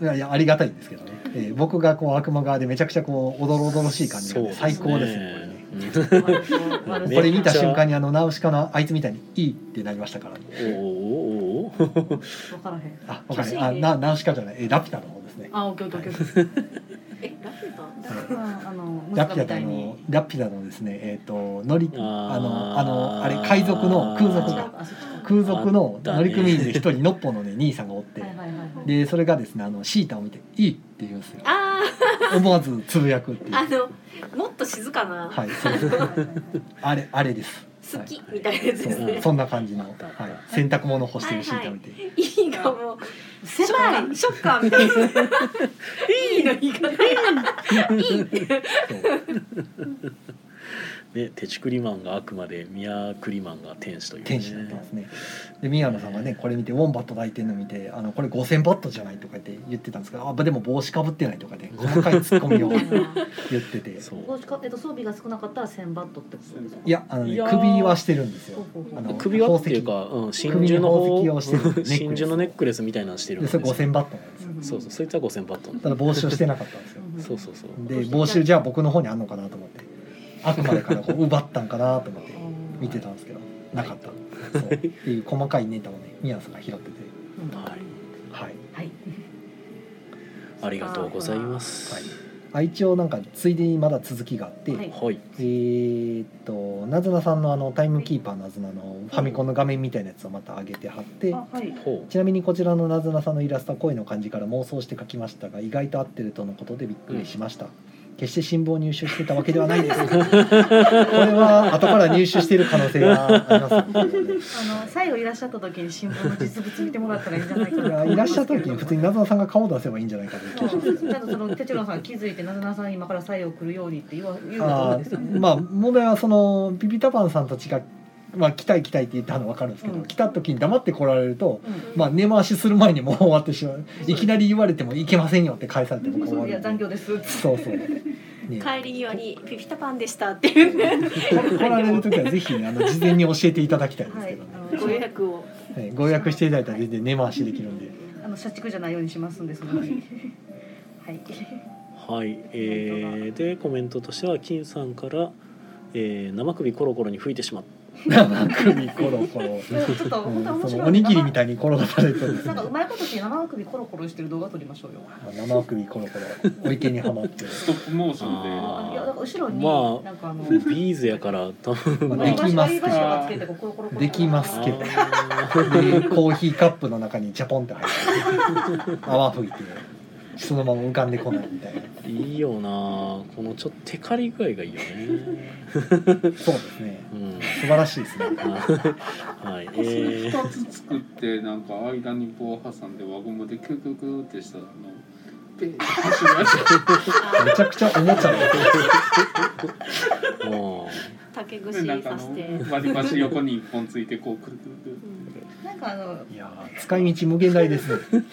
いやいやありがたいんですけどね、えー僕がこう悪魔側でめちゃくちゃこうおどろおどろしい感じがね、最高ですねこれ見た瞬間にあのナウシカのあいつみたいに「いい」ってなりましたからね。おーおーおお分からへん。あわかるキャシーであなナウシカじゃない。えラピュタの方ですね。あオッケーオッケーオッケー。えラピュタ？ああのラピュタのラピュタのですね。えっ、と乗りあのあのあれ海賊の空賊か。空賊の乗組員で一人のっぽのね兄さんがおって。はいはいはいはい。でそれがですねあのシータを見て「いい」って言うんですよ。あ思わずつぶやくっていう。ああのもっと静かな、はいそうです。あれあれです好きみたいなやつですね。そんな感じの、はい、洗濯物干してるシータを見て、いいがも。う狭い。ショッカー。みたいな。いいの言い方いいねテチクリマンが悪魔でミヤクリマンが天使という、ね、天使になってますね。で宮野さんがねこれ見てウォンバット抱いてるの見て「あのこれ5,000バットじゃない?」とか言って言ってたんですけどあでも帽子かぶってないとかで、ね、細かいツッコミを 言ってて。そう。どうしかえっと装備が少なかったら1000バットってことですか？いやあの、ね、首はしてるんですよ。あの首輪っていうか、うん、真珠の宝石をしてるネックレス。真珠のネックレスみたいなのしてるんでそれ5,000バットなんですよ。うんそうそうそいつは5000バットただ帽子をしてなかったんですよ。う んそうそうそう。で帽子じゃあ僕の方にあんのかなと思ってあくまでからこう奪ったんかなと思って見てたんですけどなかった。そう。っていう細かいネタをね宮野さんが拾ってて。うんはい。はい。はい。ありがとうございます。はい。あ一応なんかついでにまだ続きがあって、はい。はい。えーっとなずなさんのあのタイムキーパーなずなのファミコンの画面みたいなやつをまた上げて貼ってあはい。ほちなみにこちらのなずなさんのイラストは声の感じから妄想して描きましたが意外と合ってるとのことでびっくりしました、決して新聞を入手してたわけではないです。これは後から入手している可能性があります。あの最後いらっしゃった時に新聞の実物見てもらったらいいんじゃないかいやないらっしゃった時に普通になずなさんが顔を出せばいいんじゃないかと。いう気がしその哲郎さん気づいてなずなさん今から採用来るようにって言わ言うと思うんあですよね。ーまあ問題はそのビビタパンさんたちが、まあ、来たい来たいって言ったのは分かるんですけど、うん。来た時に黙って来られると、うん。まあ、根回しする前にもう終わってしまう。いきなり言われても「いけませんよ」って返されてもいや残業です。そうそう、ね、帰り際にピピタパンでしたっていう。ね来られる時はぜひ、ね、あの事前に教えていただきたいんですはいけどね、。あのご予約を。はい。ご予約していただいたら全然根回しできるんで。あの社畜じゃないようにしますんでその。時。はい。うはい。えー、でコメントとしては金さんから、えー、生首コロコロに吹いてしまっ生首コロコロ、ちょっとうん本当おにぎりみたいに転がされてるなんかうまいことして生首コロコロしてる動画撮りましょうよ。生首コロコロお池にはまってストップモーションで。後ろに、まあなんかあのビーズやから多分。まあできますけてこうコロコロコロできますけど。コーヒーカップの中にジャポンって入って泡吹いてそのまま浮かんでこないみたいな。ーいいよな。このちょっとテカリ具合がいいよね。そうですね。うん。素晴らしいですね。あ はい。えー、二つ作ってなんか間に棒挟んで輪ゴムでクククってしたらあのペーって走るやつめちゃくちゃおもちゃ竹で串なんかあさして。の割り箸横に一本ついてこうくるくるくるなんかあのいやー使い道無限大です。ね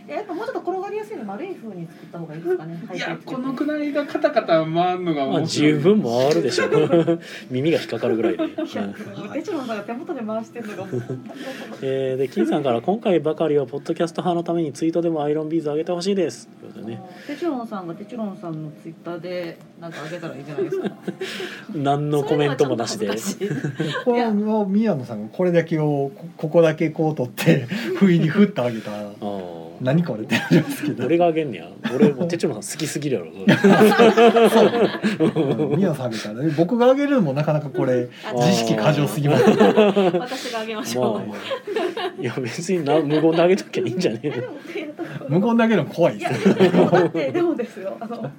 やっぱもうちょっと転がりやすいの丸い風に作った方がいいですかね？いやこのくらいがカタカタ回るのがう、まあ、面白い十分回るでしょ 耳が引っかかるぐらいで、さんが手元で回してるのが。えー、で金さんから「今回ばかりはポッドキャスト派のためにツイートでもアイロンビーズ上げてほしいです」ということでね。テチロンさんがテチロンさんのツイッターでなんかあげたらいいんじゃないですか。何のコメントもなしで。宮野さんがこれだけをこここだけこう取って不意に振ってあげた。らああ何これってなりますけど。俺があげんねや。俺もう哲郎さん好きすぎるやろ。うん宮野さんあげたらね。僕があげるのもなかなかこれあ自意識過剰すぎます。私があげましょう、まあいや別にな無言であげときゃいいんじゃねえの 無言であげるの怖いいやですよ。でもだってでもですよ。あのも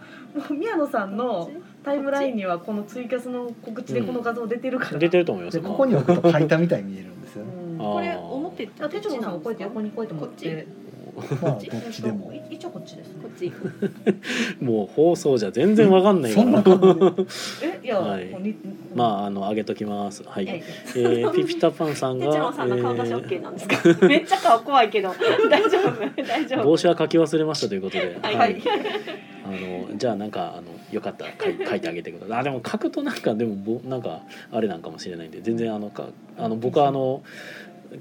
う宮野さんのタイムラインにはこのツイキャスの告知でこの画像出てるから。出てると思います。でここに置くと書いたみたいに見えるんですよこれ表あテチロンさんがこうやって横にこうやって持って。まあどっちでも。い一応こっちですね。こ。っちもう放送じゃ全然わかんないかそんなら感じで。えいや、はい。まああの上げときます。はい、はいえー、ピピタパンさんがテチロンさんの顔出しえ OK なんですか、めっちゃ顔怖いけど。大丈夫？大丈夫？ー帽子は書き忘れましたということで、はい、はい。あのじゃあなんかあのよかったら書い書いてあげてください。あでも書くとなんかでもぼなんかあれなんかもしれないんで全然あのかあの僕はあの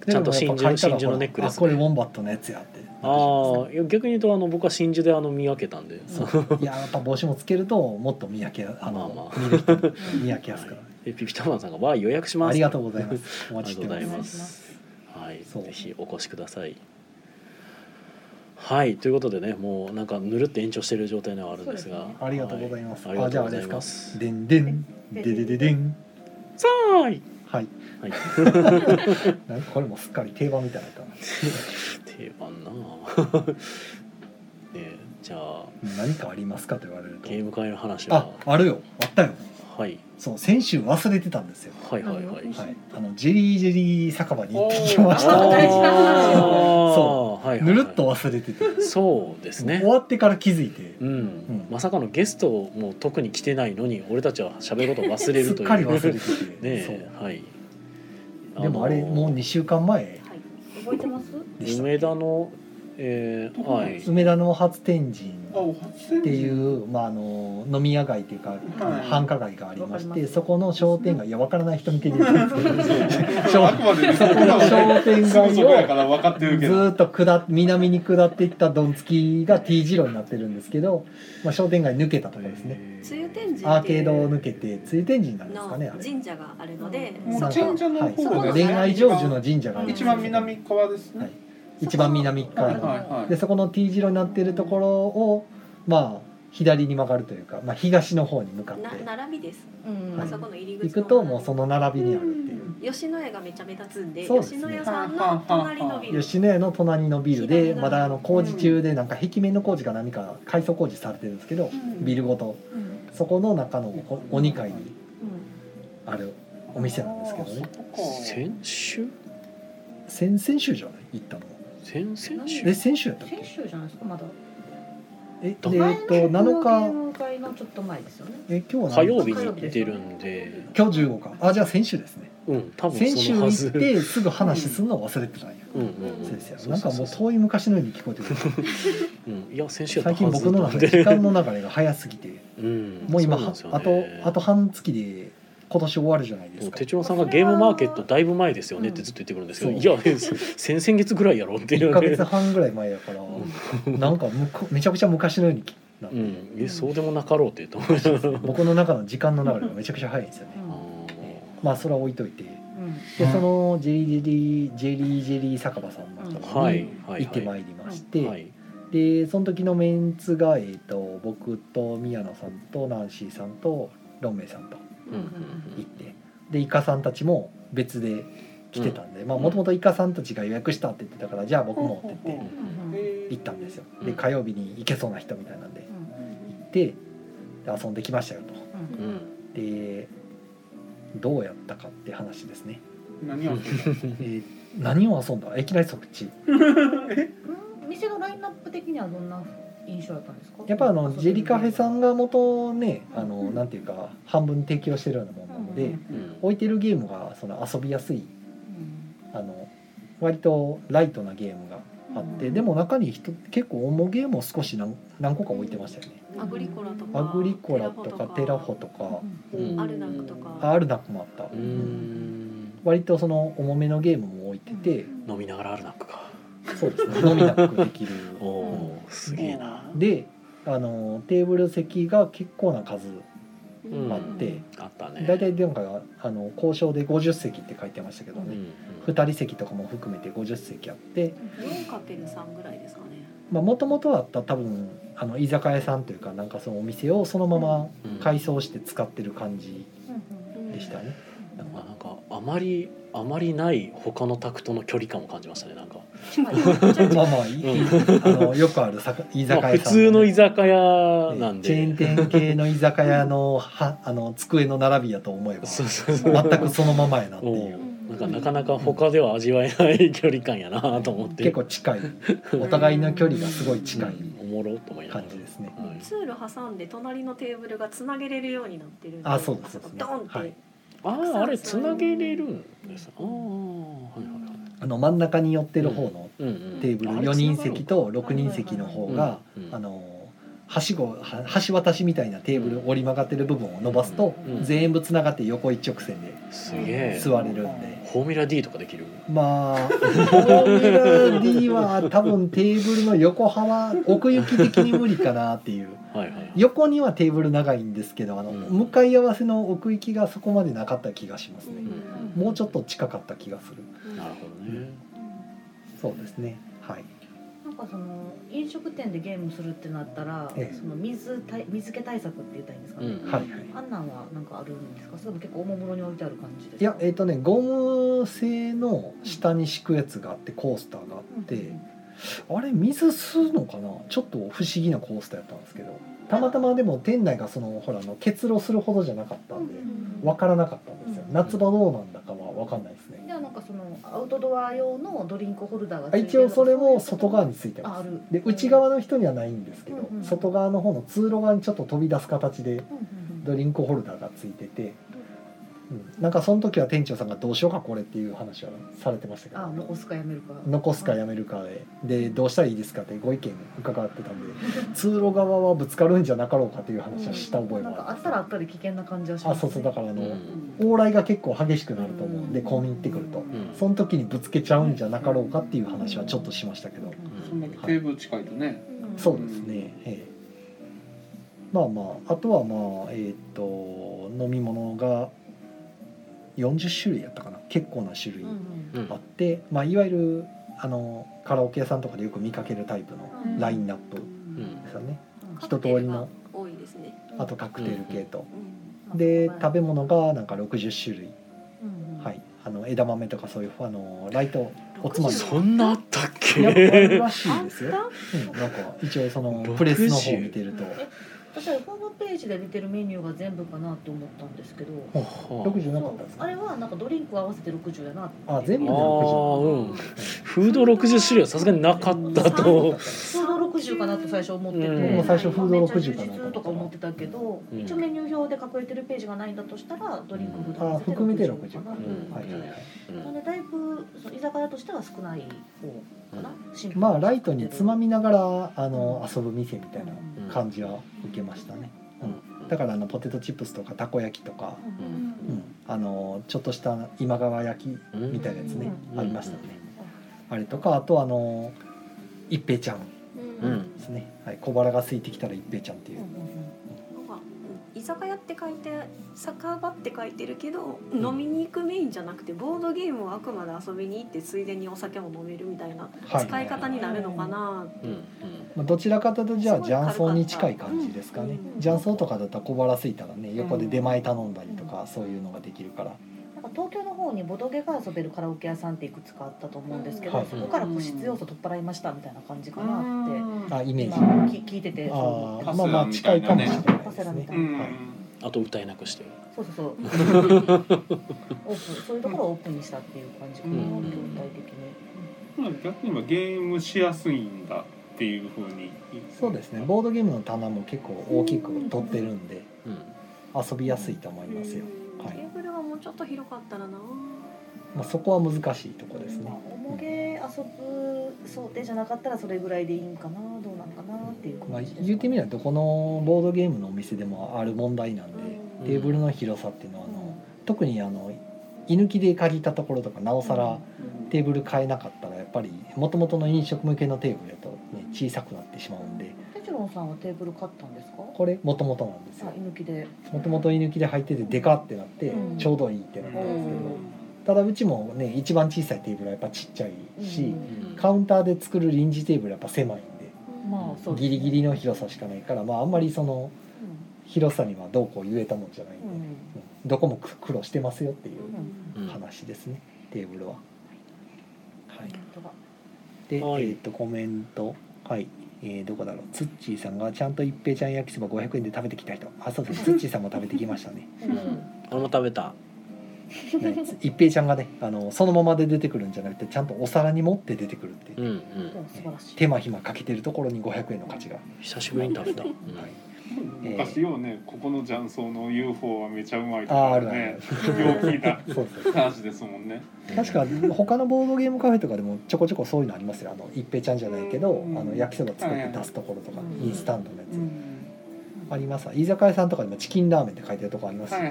ちゃんと真珠真珠のネックレスあこれウォンバットのやつやってああ逆に言うとあの僕は真珠であの見分けたんで、そう。いややっぱ帽子もつけるともっと見分けあの、まあまあ。見分けやすから、でピピタパンさんが「わあ予約します」ありがとうございます。お待ちしてまます。すはい。ぜひお越しください。はい。ということでねもうなんかぬるって延長している状態ではあるんですが。ね。ありがとうございます、はありがとうございじゃああれますでんでんででででん。さーい。はい。はいこれもすっかり定番みたいなか定番な。あ ねえじゃあ。何かありますかと言われると。ゲーム会の話あは。あるよ。あったよ。はい。そう先週忘れてたんですよ。はいはいはい。はい。あのジェリージェリー酒場に行ってきましあた大事な話そはいはい。ぬるっと忘れてて。そうですね。終わってから気づいて。うん、ん。まさかのゲストも特に来てないのに俺たちは喋ることを忘れすっるという。かり忘れてて。ねえはい。でもあれもう2週間前はい覚えてます？梅田のえー、はい。梅田の初天神っていう、まあ、あの飲み屋街というか、はい。繁華街がありましてそこの商店街いやわからない人向けに言うんですけど。そこの商店街をから分かってるずっと下っ南に下っていったどんつきが T 字路になってるんですけど、まあ、商店街抜けたところですね。アーケードを抜けて追天神なんですのかねあれ。神社があるので、もうなんか神社のはい、方そこですね恋愛成就の神社があるんです一番南側ですね、はい一番南側はいのはいはい。でそこの T 字路になってるところをまあ左に曲がるというか、まあ、東の方に向かって。な並びです。うん。あそこの入り口の行くともうその並びにあるっていう。吉野家がめちゃ目立つんで、そうですね。吉野家さんの隣のビル。吉野家の隣のビルでまだあの工事中でなんか壁面の工事か何か改装工事されてるんですけどうん。ビルごと。うん。そこの中のおお2階にうん。あるお店なんですけどね。先週？先々週じゃない？行ったの先々週？え先週やったっ先け週じゃないですかまだ。えでえっと前7のゲー日ム会のちょっと前ですよね。え今日は火何曜日に行ってるんで。今日15か。あじゃあ先週ですね。うん多分先週行そのはず。ってすぐ話するのを忘れてたんや。うんうんそうですよ。そうなんかもうそうそう遠い昔のように聞こえてくる。うん。いや先週やった最はず。近僕の中で時間の流れが早すぎて。うん。もう今そうなんですよね。あとあと半月で今年終わるじゃないですか。哲郎さんがゲームマーケットだいぶ前ですよねってずっと言ってくるんですけど、いや先々月ぐらいやろってい1うね。ヶ月半ぐらい前やから なんかむこめちゃくちゃ昔のようになって。うん。えそうでもなかろうって。言うと思う。僕の中の時間の流れがめちゃくちゃ早いんですよね。うん。まあそれは置いといて。うん。でそのジェリージェリージェリージェリー酒場さんのところはいにはい。行ってまいりまして、はい。でその時のメンツが、えー、と僕と宮野さんとナンシーさんとロンメイさんと。うんうん行って。でイカさんたちも別で来てたんでまあもともとイカさんたちが予約したって言ってたからじゃあ僕もって言ってうん行ったんですよ。でうん火曜日に行けそうな人みたいなんで行ってで遊んできましたよと。でどうやったかって話ですね、何を えー何を遊んだ？いきなりそっちうん？店のラインナップ的にはどんな？印象だったんですか？やっぱあのジェリカフェさんが元ねあのうんなんていうか半分提供してるようなものなので、置いてるゲームがその遊びやすいうん。あの割とライトなゲームがあって、うん。でも中に人結構重ゲームを少し何何個か置いてましたよね。アグリコラとか。アグリコラとかテラフォとか。うん。アルナックとか。あアルナックもあった。割とその重めのゲームも置いてて、飲みながらあるナックかそうですね。飲みナックできる。おおー。すげえな。であのテーブル席が結構な数うんあって、あったね。大体なんかあの交渉で50席って書いてましたけどね、うんうん。2人席とかも含めて50席あって。4かける3ぐらいですかね。もともとあった多分あの居酒屋さんというかなんかそのお店をそのままうん。改装して使ってる感じうんでしたね、なん。かなんかあまりあまりない他のタクトの距離感を感じましたね。なんか、まあまあいい、あのよくあるさか居酒まあ、屋さん普通の居ね酒屋なんで。チェーン店系の居酒屋のはあの机の並びやと思えばそうそうそう。全くそのままやなっていう。なんかなかなか他では味わえない距離感やなと思って。結構近い。お互いの距離がすごい近いおもろと思いながら。感じですね。はい。通路挟んで隣のテーブルがつなげれるようになってる。あそうですあそこドンって。はい。あああれつなげれるんです。ああはいはいはいあの真ん中に寄ってる方のテーブルあれ4人席と6人席の方がうんうんあのはしごは橋渡しみたいなテーブル折り曲がってる部分を伸ばすとうん全部つながって横一直線で座れるんで。フォーミュラ D とかできる？まあフォーミュラ D は多分テーブルの横幅奥行き的に無理かなっていう。横にはテーブル長いんですけどあのうん。向かい合わせの奥行きがそこまでなかった気がしますね。うん。もうちょっと近かった気がするね。そうですね。はい。なんかその飲食店でゲームするってなったら、ええ。その水対水気対策って言ったらいいんですかね、うん。はいはい。あんなんはなんかあるんですか？それも結構おもむろに置いてある感じですか？いやえっ、とねゴム製の下に敷くやつがあってコースターがあって、あれ水吸うのかな？ちょっと不思議なコースターやったんですけど。たまたまでも店内がそのほらあの結露するほどじゃなかったんで分からなかったんですよ。うん夏場どうなんだかは分かんないですなんかそのアウトドア用のドリンクホルダーが一応それも外側についてます。あある。で内側の人にはないんですけどうんうん外側の方の通路側にちょっと飛び出す形でドリンクホルダーがついてて、うん、なんかその時は店長さんがどうしようかこれっていう話はされてましたけど。あ残すかやめるか。残すかやめるかで。でどうしたらいいですかってご意見伺ってたんで。通路側はぶつかるんじゃなかろうかという話はした覚えなんもありますかあったらあったで危険な感じはします、あそうそう。だからあの、うん。往来が結構激しくなると思う。んでうん。混みに行ってくると。うん。その時にぶつけちゃうんじゃなかろうかっていう話はちょっとしましたけど。そん。なにテーブル近いとね。そうですね、ええ。まあまああとはまあえっ、と飲み物が40種類やったかな。結構な種類うんうん。うんあって、まあ、いわゆるあのカラオケ屋さんとかでよく見かけるタイプのうん。ラインナップうんですよね。うん。一通りの。多いですね。あとカクテル系と、うんで食べ物がなんか60種類、うんうん。はい、あの枝豆とかそういうあのライトおつまみ。そんなあったっやっぱあるけらしいですよ、うん、なんか一応そのプレスの方見てると私はホームページで出てるメニューが全部かなって思ったんですけどはあ。60なかったですか？あれはなんかドリンク合わせて60やなって。あ全部であー。60うん。フード60種類はさすがになかったと。フード60かなと最初思ってて、うん。もう最初フード60かなとか思ってたけど、うん。一応メニュー表で隠れてるページがないんだとしたらドリンクフード合わせてあ含めてか。な60うん。はいはいはい。なん。でだいぶ居酒屋としては少ない方かな、シンプルまあライトにつまみながらあの遊ぶ店みたいな。うん感じは受けましたね、うん。だからあのポテトチップスとかたこ焼きとか、うん。うん、あのちょっとした今川焼きみたいなやつね、うん。ありましたね、あれとかあとあの一平ちゃんですね、はい、小腹が空いてきたら一平ちゃんっていう、なんかうん居酒屋って書いて酒場って書いてるけど、飲みに行くメインじゃなくてボードゲームをあくまで遊びに行ってついでにお酒も飲めるみたいなはい使い方になるのかな、うんまあ、どちらかというとじゃあ雀荘に近い感じですかね。うん雀荘とかだったら小腹空いたらね横で出前頼んだりとかそういうのができるから。東京の方にボドゲが遊べるカラオケ屋さんっていくつかあったと思うんですけど、はい。そこから個室要素取っ払いましたみたいな感じかなってあイメージ。聞いててあまあまあ近いかもしれないパですね。セラみたいな、うん。はいあと歌えなくして。そうそうそう。オープン。そういうところをオープンにしたっていう感じかな、うん。的に、まあ逆に今ゲームしやすいんだっていうふうに。そうですね。ボードゲームの棚も結構大きく取ってるんでうん。遊びやすいと思いますよ、はい。うんテーブルがもうちょっと広かったらな。まあ、そこは難しいとこですね。まあ、おもげ遊ぶ想定じゃなかったらそれぐらいでいいんかなどうなんかなっていうまあ言ってみればどこのボードゲームのお店でもある問題なんで、うん。テーブルの広さっていうのはあの、うん特にあの居抜きで借りたところとかなおさらうん。テーブル買えなかったらやっぱりもともとの飲食向けのテーブルだと、ね、小さくなってしまうんで。テチロンさんはテーブル買ったんですか？これもともとなんですあよ。居抜きで。もともと居抜きで入っててデカってなってうん。ちょうどいいってなったんですけど、うん。ただうちもね一番小さいテーブルはやっぱちっちゃいし、うん。カウンターで作る臨時テーブルはやっぱ狭いんで。まあそうね。ギリギリの広さしかないからまああんまりその広さにはどうこう言えたもんじゃないんで、どこも苦苦労してますよっていう話ですね、テーブルは。で、はい。えっ、とコメント。はい、えーどこだろう。ツッチーさんがちゃんと一平ちゃん焼きそば500円で食べてきた人。あそうですツッチーさんも食べてきましたね。うん。俺も食べた。ね一平ちゃんがねあのそのままで出てくるんじゃなくてちゃんとお皿に持って出てくるっていう、うんうん。でも素晴らしい。手間暇かけてるところに500円の価値が、久しぶりに食べた、うん 昔ようねここの雀荘の UFO はめちゃうまいとかあーあるあるね。よう聞いた 話ですもんね。確か他のボードゲームカフェとかでもちょこちょこそういうのありますよ。あの一平ちゃんじゃないけど、うん。あの焼きそば作って出すところとか、うん。インスタントのやつ、うん。あります。居酒屋さんとかでもチキンラーメンって書いてるとこあります普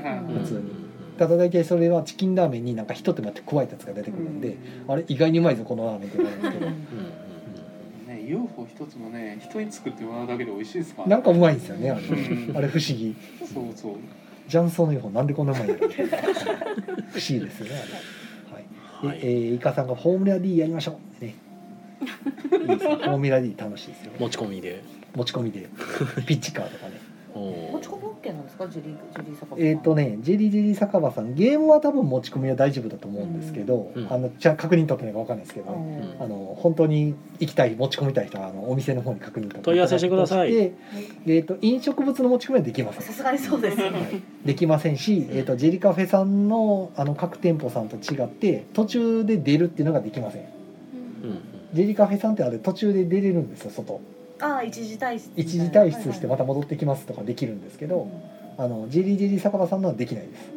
通に。ただ大体それはチキンラーメンになんか一手間って加えたやつが出てくるんで、あれ意外にうまいぞこのラーメンってなるんですけど UFO 一つもね人に作ってもらうだけで美味しいですからなんかうまいんですよねあれあれ不思議そうそうジャンソーの UFO なんでこんなうまいんだろう不思議ですよねあれはい、はいでえーイカさんが「フォーミュラ D やりましょう」ねいいですよフォーミュラ D 楽しいですよ持ち込みで持ち込みでピッチカーとかね持ち込み OK なんですか？ジュリージュリー坂えっ、とねジェリージェリー酒場さんゲームは多分持ち込みは大丈夫だと思うんですけど、うん。あのじゃあ確認取ってないか分かんないですけど、うん。うん。あの本当に行きたい持ち込みたい人はあのお店の方に確認取って問い合わせしてください。でえー、と飲食物の持ち込みはできません。さすがにそうですよね。はい。できませんし、えー、とジェリカフェさんのあの各店舗さんと違って途中で出るっていうのができません。うんジェリカフェさんってあれ途中で出れるんですよ外ああ一時退出一時退出してまた戻ってきますとかできるんですけど、あのジェリージェリー酒場さんのはできないです。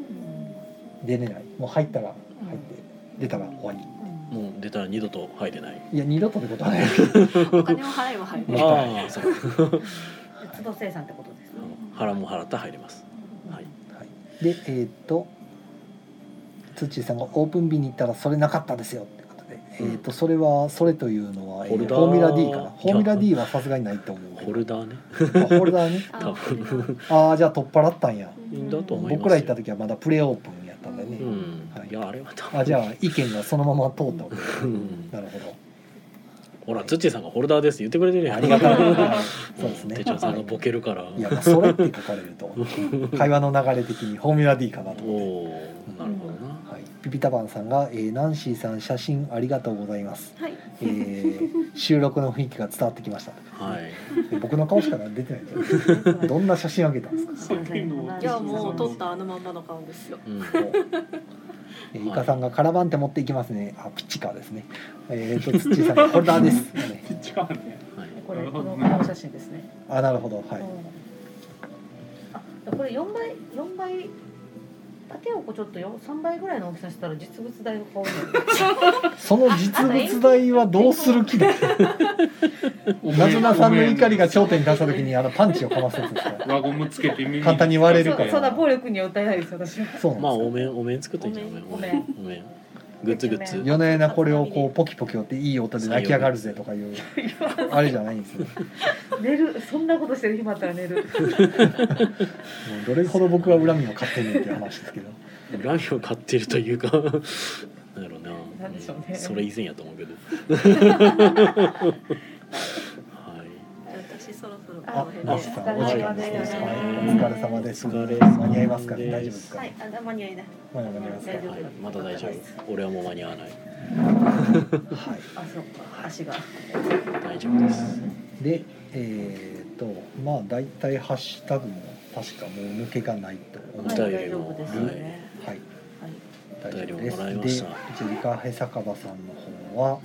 出れない。もう入ったら入って出たら終わり。もう出たら二度と入れない。いや二度とってことはない。お金を払えば入る。うん。ああそう。都度生産ってことですね。腹も払ったら入れます。はい。はい、でえーっとツッチーさんがオープン日に行ったらそれなかったですよってえーっとそれはそれというのは、えーホルダー。フォーミュラ D かな？フォーミュラ D はさすがにないと思うホルダーね。あホルダーね？あ多分。ああじゃあ取っ払ったんや。だと思いますよ。僕ら行った時はまだプレオープンやったんだね、うん、はい。い、やあれは多分。あじゃあ意見がそのまま通ったわけ。うん。なるほど。ほら土さんがホルダーです言ってくれてるやん。ありがたい。はい。そうですね。手帳さんがボケるから。いやまあそれって書かれると。会話の流れ的にフォーミュラ D かなとお思って。なるほどな。はい、ピピタパンさんが、えーナンシーさん写真ありがとうございます、はい。えー収録の雰囲気が伝わってきました。はい。え僕の顔しか出てない。どんな写真あげたんですか、すい。やもう撮ったあのまんまの顔ですよ。うん。えーイカさんがカラバンって持っていきますね。あピッチカーですね。えー、と土井さんがホルダーです、ねピッチカーね。はい。これこのこの写真ですね。あなるほど。はい。うんあこれ4倍四倍縦横ちょっとよ3倍ぐらいの大きさにしたら実物大が顔になる。その実物大はどうする気だ？なずなさんの怒りが頂点に達した時にあのパンチをかますやつ。ですから輪ゴムつけて耳簡単に割れるから。そうそんな暴力には訴えないです私はそうなんですよ。まあお面お面作ったらいいんじゃない。お面お面グッズグッズ。夜な夜なこれをこうポキポキ折っていい音で泣き上がるぜとかいう。あれじゃないんですよ。寝る。そんなことしてる暇あったら寝る。もうどれほど僕は恨みを買ってんねんって話ですけど。恨みを買ってるというか。なんやろうな。なんでしょうね。それ以前やと思うけど あマスさんお時間です。はいお疲れ様です。間に合いますかね。大丈夫ですかはいあ間に合いだ間に合いますはい、まだ大丈夫。俺はもう間に合わない。はいあそうか。足が。大丈夫です。でえー、とまあ大体ハッシュタグも確かもう抜けがないと思い大丈夫ですはい。はい。大丈夫です。でジェリカフェ酒場さんの方は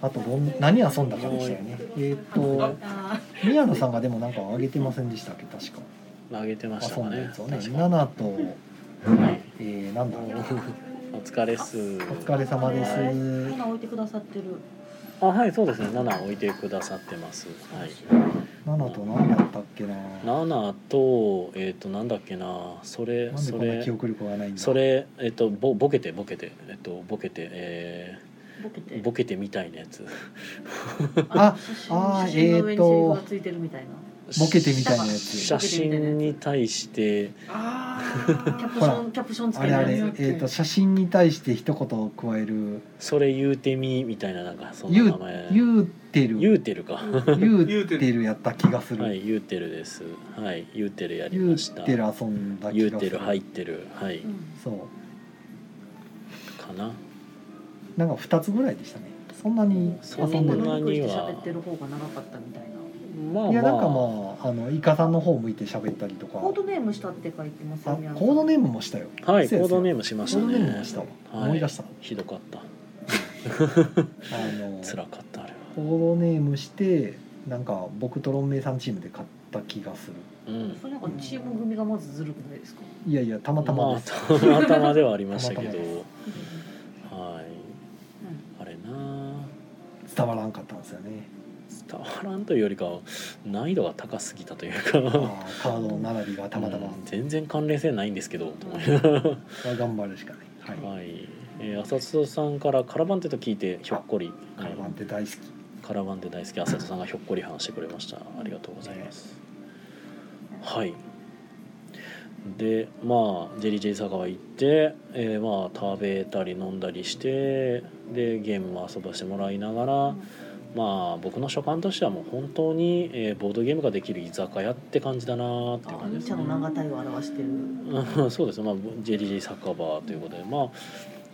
あとどん何遊んだかでしたよね。えっ、とあ宮野さんがでもなんかあげてませんでしたっけ？確か。あげてました遊んだやつをね。確か7とはい。えー、なんだお疲れっす。お疲れ様です。今置いてくださってる。あはいそうですね。7置いてくださってます。はい。7と何だったっけな？7とえっ、となんだっけな。それなんでそれこんな記憶力がないんだ？それえっ、とボボケてボケてえっ、とボケてえボケて。ー、ボケてみたいなやつ。ああえーとセリフがついてるみたいな。ボケてみたいなやつ。写真に対して。あ キャプションキャプションつけてあれあれ、えるやー、と写真に対して一言を加える。それ言うてみみたいななんかそんな言う名前言うてる。言うてるか。言うてるやった気がする、はい言うてるです。はい言うてるやり言うました。てる遊んだ気がする。言うてる入ってる。はい。うん。そう。かななんか二つぐらいでしたね。そんなに遊んでるそんない喋ってる方が長かったみたいな。まあいやなんかまあまああのイカさんの方向いて喋ったりとか。コードネームしたって書いてますあよねコードネームもしたよ。はいコードネームしましたコードネームねもしたわ、はい。思い出したひどかった。あの辛かったあれは。コードネームしてなんか僕とロンメイさんチームで買った気がする。うん。それなんかチーム組がまずずるくないですか？いやいやたまたまです、まあ、たまたまではありましたけどたまたまではいあれな伝わらんかったんですよね。伝わらんというよりかは難易度が高すぎたというか。カードの並びがたまたま、うん全然関連性ないんですけどと思いながら。頑張るしかない、はい。はい、えー、浅戸さんからカラバンテと聞いてひょっこり。カラバンって大好き。カラバンテ大好き。浅戸さんがひょっこり話してくれました。ありがとうございます。はいでまあジェリージェイ酒場行って、えーまあ食べたり飲んだりしてでゲームも遊ばしてもらいながら、まあ僕の所感としてはもう本当に、えーボードゲームができる居酒屋って感じだなっていうあ感じです兄ちゃんの長体を表してる。う んそうですね、まあ、ジェリージェイ酒場ということでまあ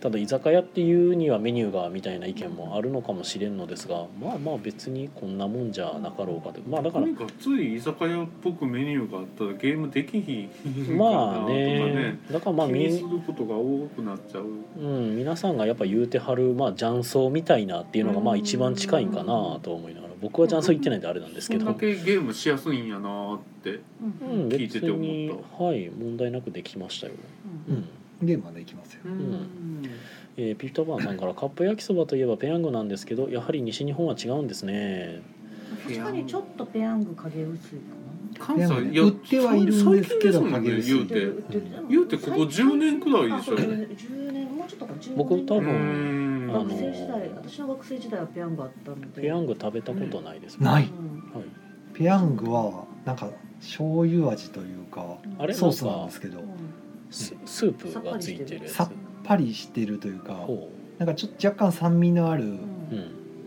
ただ居酒屋っていうにはメニューがみたいな意見もあるのかもしれんのですがまあまあ別にこんなもんじゃなかろうかと。まあだからなんかつい居酒屋っぽくメニューがあったらゲームできひんまあかなとかねだからまあ気みにすることが多くなっちゃう。うん、皆さんがやっぱ言うてはる、まあ、雀荘みたいなっていうのがまあ一番近いんかなと思いながら。僕は雀荘行ってないんであれなんですけど。そんだ、けゲームしやすいんやなってうん、聞い別てて思った。にはい問題なくできましたよ、うんゲームはできますよ。えーピピタパンさんから「カップ焼きそばといえばペヤングなんですけどやはり西日本は違うんですね。確かにちょっとペヤング影薄いか関ペヤングね。西いや売ってはいるんですけど最近影薄いなですもんね。言うて。言うてここ10年くらいでしょ。あそう10年もうちょっとか15僕多う分ん。あの学生時代私の学生時代はペヤングあったので。ペヤング食べたことないです。ない。はい、ペヤングはなんか醤油味というかあれソースなんですけど。ススープがついてるさっぱりしてる。というかほなんかちょっと若干酸味のあるう、うん、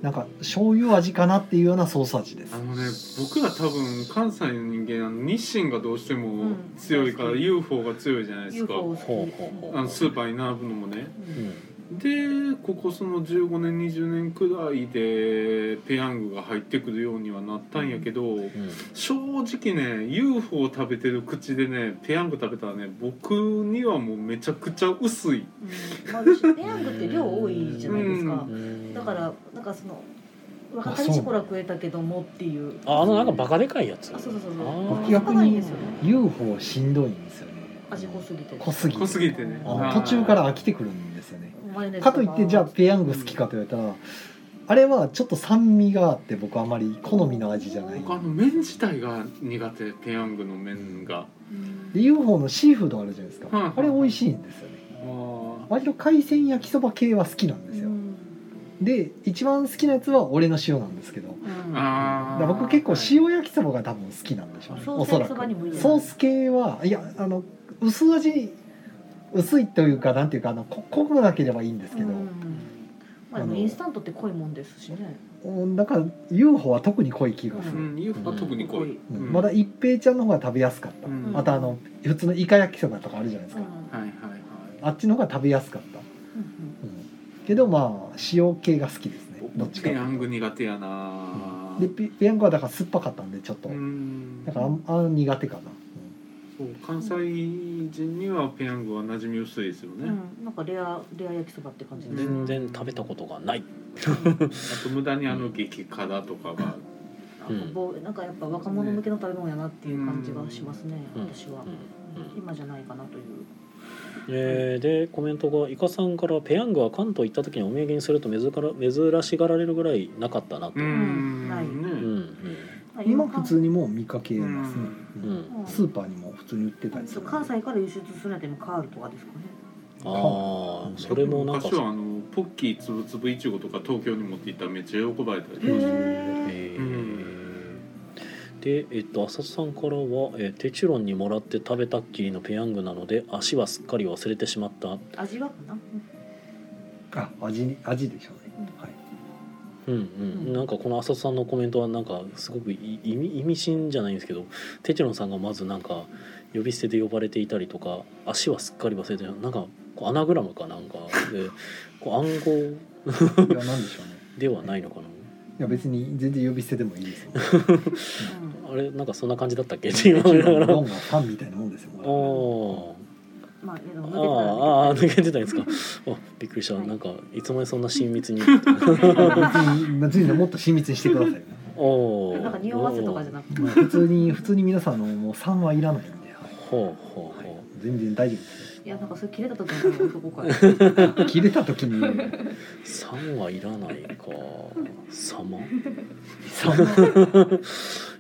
なんか醤油味かなっていうようなソース味です。あのね僕ら多分関西の人間日清がどうしても強いからうん UFO が強いじゃないですか。うほうほうあのスーパーに並ぶのもね。うんでここその15年20年くらいでペヤングが入ってくるようにはなったんやけど、うん。正直ね UFO を食べてる口でねペヤング食べたらね僕にはもうめちゃくちゃ薄い。うん。まあ私ペヤングって量多いじゃないですか。ううん。だからなんかその若かりし頃は食えたけどもっていう。ああのなんかバカでかいやつ。あそうそうそうあそう。ー。逆にないんですよね。UFO しんどいんですよね。味濃すぎて。濃すぎて。濃すぎてね。途中から飽きてくるんですよねか。といってじゃあペヤング好きかと言われたらあれはちょっと酸味があって僕あまり好みの味じゃない。僕あの麺自体が苦手ペヤングの麺が。うん。で UFO のシーフードあるじゃないですか、うんあれ美味しいんですよね。あ割と海鮮焼きそば系は好きなんですよ、うん。で一番好きなやつは俺の塩なんですけど。うん。あだ僕結構塩焼きそばが多分好きなんでしょうね、おそらソース焼きそばにもいいよく。ソース系はいやあの薄味薄いというかなんていうかあのこ濃くなければいいんですけど、うん。まあ、インスタントって濃いもんですしね。うんだから UFO は特に濃い気がする、うん。UFO は特に濃い、まだ一平ちゃんの方が食べやすかった、うん。あとあの普通のイカ焼きそばとかあるじゃないですか、はいはいはい。あっちの方が食べやすかった、うんけどまあ塩系が好きですね。どっちか。ペヤング苦手やなでペペヤングはだから酸っぱかったんでちょっと、うん。だからあんあん苦手かな、そう関西人にはペヤングは馴染み薄いですよね、うん、なんかレアレア焼きそばって感じです。全然食べたことがない。あと無駄にあの激辛とかが。うん。ぼなんかやっぱ若者向けの食べ物やなっていう感じがしますね。うん。私は、うん。うん。今じゃないかなという。えーでコメントがイカさんから「ペヤングは関東行った時にお土産にすると珍から珍しがられるぐらいなかったな」と、ううん。んない。うんねあ今普通にもう見かけますね、うん。うんスーパーにも普通に売ってたりする関西から輸出するのでもカールとかですかね。ああそれもなんか。昔はあのポッキーつぶつぶいちごとか東京に持って行ったらめっちゃ喜ばれたりしましたへーで、えっと、浅田さんからは、えーテチュロンにもらって食べたっきりのペヤングなので足はすっかり忘れてしまった。味はかな？あ味味でしょうね、うん。はいうんうん、なんかこの浅田さんのコメントはなんかすごくい意味意味深じゃないんですけどテチュロンさんがまずなんか呼び捨てで呼ばれていたりとか足はすっかり忘れてなんかこうアナグラムかなんかで こう暗号いやなんでしょうね。ではないのかな？いや別に全然呼び捨てでもいいですよ。う んあれなんかそんな感じだったっけ？っながら。ファンみたいなもんですよあまあでもあああ抜けたら抜けてたんですか。あびっくりした、はい。なんかいつまでそんな親密に。別にもっと親密にしてくださいよ、おおなんか匂わせとかじゃなくて。まあ、普通に普通に皆さんのもう3はいらないんで、はい。ほうほうほ全然大丈夫ですいやなんかそれ切れた時の切れた時に。う三はいらないか。様。3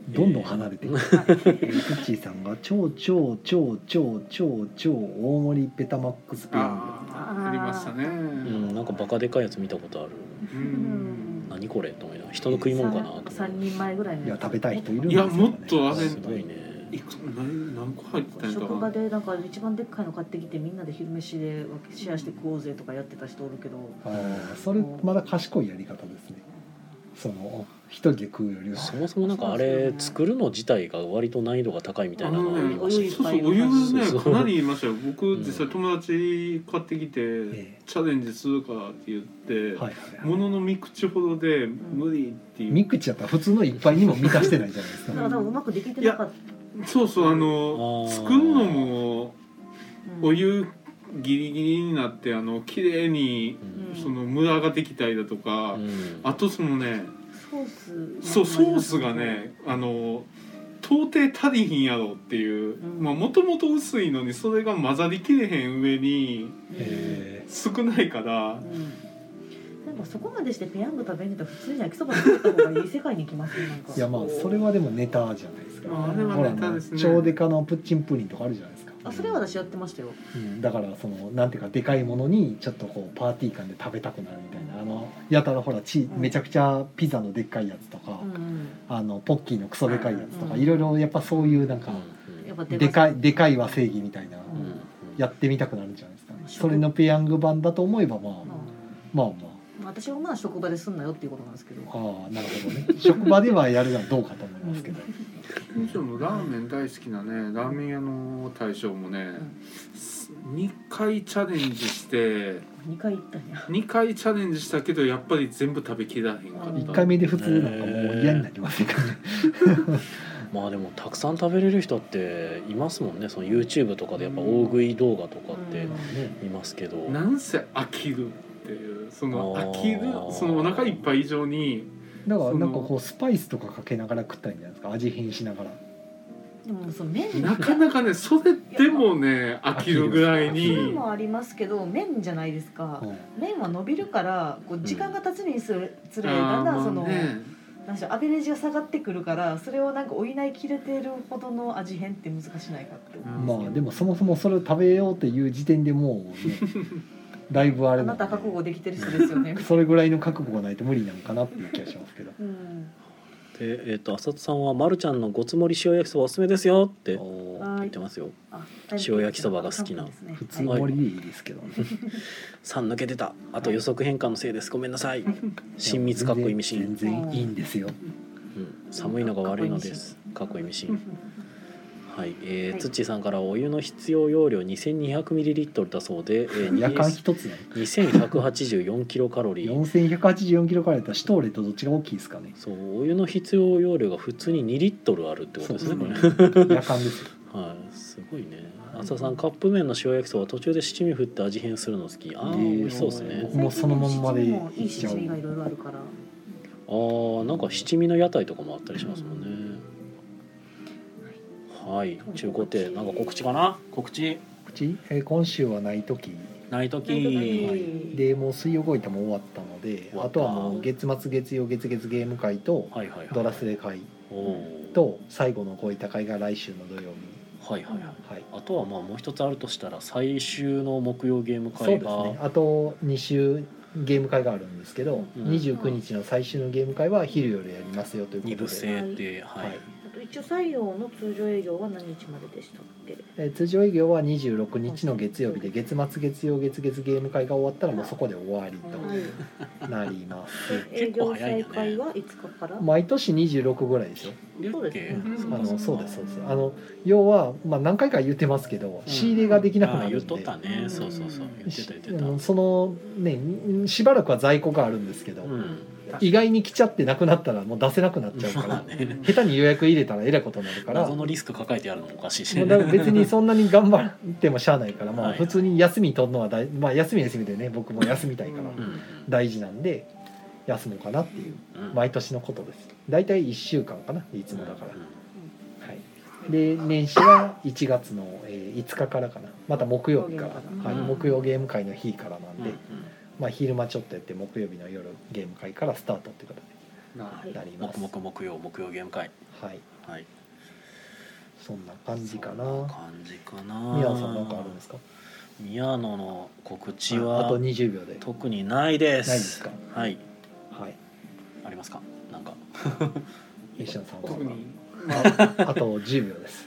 どんどん離れていく。えー。さんが超超超超超超大盛りペタマックスペヤン。グありましたねうんなんかバカでかいやつ見たことある。うん。何これと思いながら。人の食い物かな三人前ぐらいの。いや食べたい人いるんいやですよね。もっとあれすごいねいく何何個入ってたん職場なでなんか一番でっかいの買ってきてみんなで昼飯でシェアして食おうぜとかやってた人おるけど。ああそれまだ賢いやり方ですね。その一人で食うよりは。そもそもなんかあれ作るの自体が割と難易度が高いみたいなのがありましお湯いっぱいそうそう。お湯ねかなり言いましたよ。僕うん。実際友達買ってきて、えチャレンジするからって言って、はいはいはい。ものの見口ほどで無理っていう、三口やったら普通の一杯にも満たしてないじゃないですか。だからうまくできてなかっそうそうあの作るのもた、お湯ギリギリになってあの綺麗にうん。そのムラができたりだとか、うん。あとそのねソースそうソースがねあの到底足りひんやろっていうもともと薄いのにそれが混ざりきれへん上にえ少ないから。うん。なんかそこまでしてペヤング食べんねたら普通に焼きそば作った方がいい世界に行きますよなんか。ーいやまあそれはでもネタじゃないですか。あれはネタですね。超デカのプッチンプリンとかあるじゃないですかあそれは私やってましたよ。うん、だからそのなんていうかでかいものにちょっとこうパーティー感で食べたくなるみたいな。あのやたらほらチうん。めちゃくちゃピザのでっかいやつとか、うんうんあのポッキーのクソでかいやつとか、うんいろいろやっぱそういうなんか、でかい。いでかいは正義みたいな、うんやってみたくなるんじゃないですかね、うんそれのペヤング版だと思えばまあ、まあま私はまあ職場ですんなよっていうことなんですけど。あああなるほどね。職場ではやるのはどうかと思いますけど、むしろラーメン大好きなねラーメン屋の大将もね、2回チャレンジして2回行ったんや。2回チャレンジしたけどやっぱり全部食べきらへんかった。うん1回目で普通なんかもう嫌になりませんからね、まあでもたくさん食べれる人っていますもんね。その YouTube とかでやっぱ大食い動画とかってうん。いますけど、なんせ飽きるっていうその飽きるそのお腹いっぱい以上にだからなんかこうスパイスとかかけながら食ったんじゃないですか味変しながら。でもその麺。なかなかねそれでもね飽きるぐらいそれにもありますけど麺じゃないですか。うん麺は伸びるからこう時間が経つにつれつれあだんだんそのね。なんでしょうアベレージが下がってくるからそれをなんか補いきれてるほどの味変って難しないかって思うんですけど。まあでもそもそもそれを食べようっていう時点でもうね だいぶあれあなた覚悟できてる人ですよね。それぐらいの覚悟がないと無理なのかなっていう気がしますけど。うん。でえっ、と浅田さんは「まるちゃんのごつ盛り塩焼きそばおすすめですよ」って言ってますよ。あ塩焼きそばが好きな。普通盛りでい。いですけどね。3抜けてた。あと予測変換のせいです。ごめんなさい。親密かっこいいミシン、全然いいんですよ。うん、寒いのが悪いのです。かっこいいミシンはい、えーはい。つっちーさんからお湯の必要容量 2200ml だそうで、えー、夜間一つね。2184キロカロリー。4184キロカロリーだったらシュトーレとどっちが大きいですかね。そうお湯の必要容量が普通に2リットルあるってことですね。これ夜間ですよ。はい。すごいね。浅田さんカップ麺の塩焼きそば途中で七味振って味変するの好き。ああえー美味しそうですね。僕もそのまんまでいい七味がいろいろあるから。あーなんか七味の屋台とかもあったりしますもんねはい中古亭なんか告知かな？告知？口、えー今週はない時。ない時。はい。でもう水曜ごいたも終わったので終わった。あとはもう月末月曜月月ゲーム会とはいはいはい。ドラスレ会おー。と最後のごいた会が来週の土曜日。はいはいはい。はい。あとはまあもう一つあるとしたら最終の木曜ゲームそうです会が、ね。あと2週ゲーム会があるんですけど、うん。29日の最終のゲーム会は昼夜やりますよということで。二部制ではい、はい。あと一応採用の通常営業は何日まででしたっけ？えー通常営業は26日の月曜日で月末月曜月月ゲーム会が終わったらもうそこで終わりとなりますで営業再開はいつかから？毎年26ぐらいですよそうですね。あのそうですそうです。あの要は、まあ、何回か言ってますけど仕入れができなくなあるんで、っとったね、うん。そうそうそう。言ってた言ってあたのそのねしばらくは在庫があるんですけど、うん意外に来ちゃってなくなったらもう出せなくなっちゃうから、まあね。下手に予約入れたらえらいことになるから。謎のリスク抱えてやるのもおかしいし。も うだから別にそんなに頑張ってもしゃあないから、まあ、はい普通に休み取るのは大、まあ、休み休みでね僕も休みたいから。うん。大事なんで休もうかなっていううん。毎年のことです。大体1週間かないつもだから、うん。はい、で年始は1月の、えー5日からかな。また木曜日から、はい、うん木曜ゲーム会の日からなんで、うんまあ、昼間ちょっとやって木曜日の夜ゲーム会からスタートっていう形なになります、黙々木曜木曜ゲーム会。はい。はい。そんな感じかな。そんな感じかな。宮野さんなんかあるんですか？宮野の告知あはあと20秒で。特にないです。ないですか？はい。はい。ありますか？なんか。西野さんは。特にあと10秒です。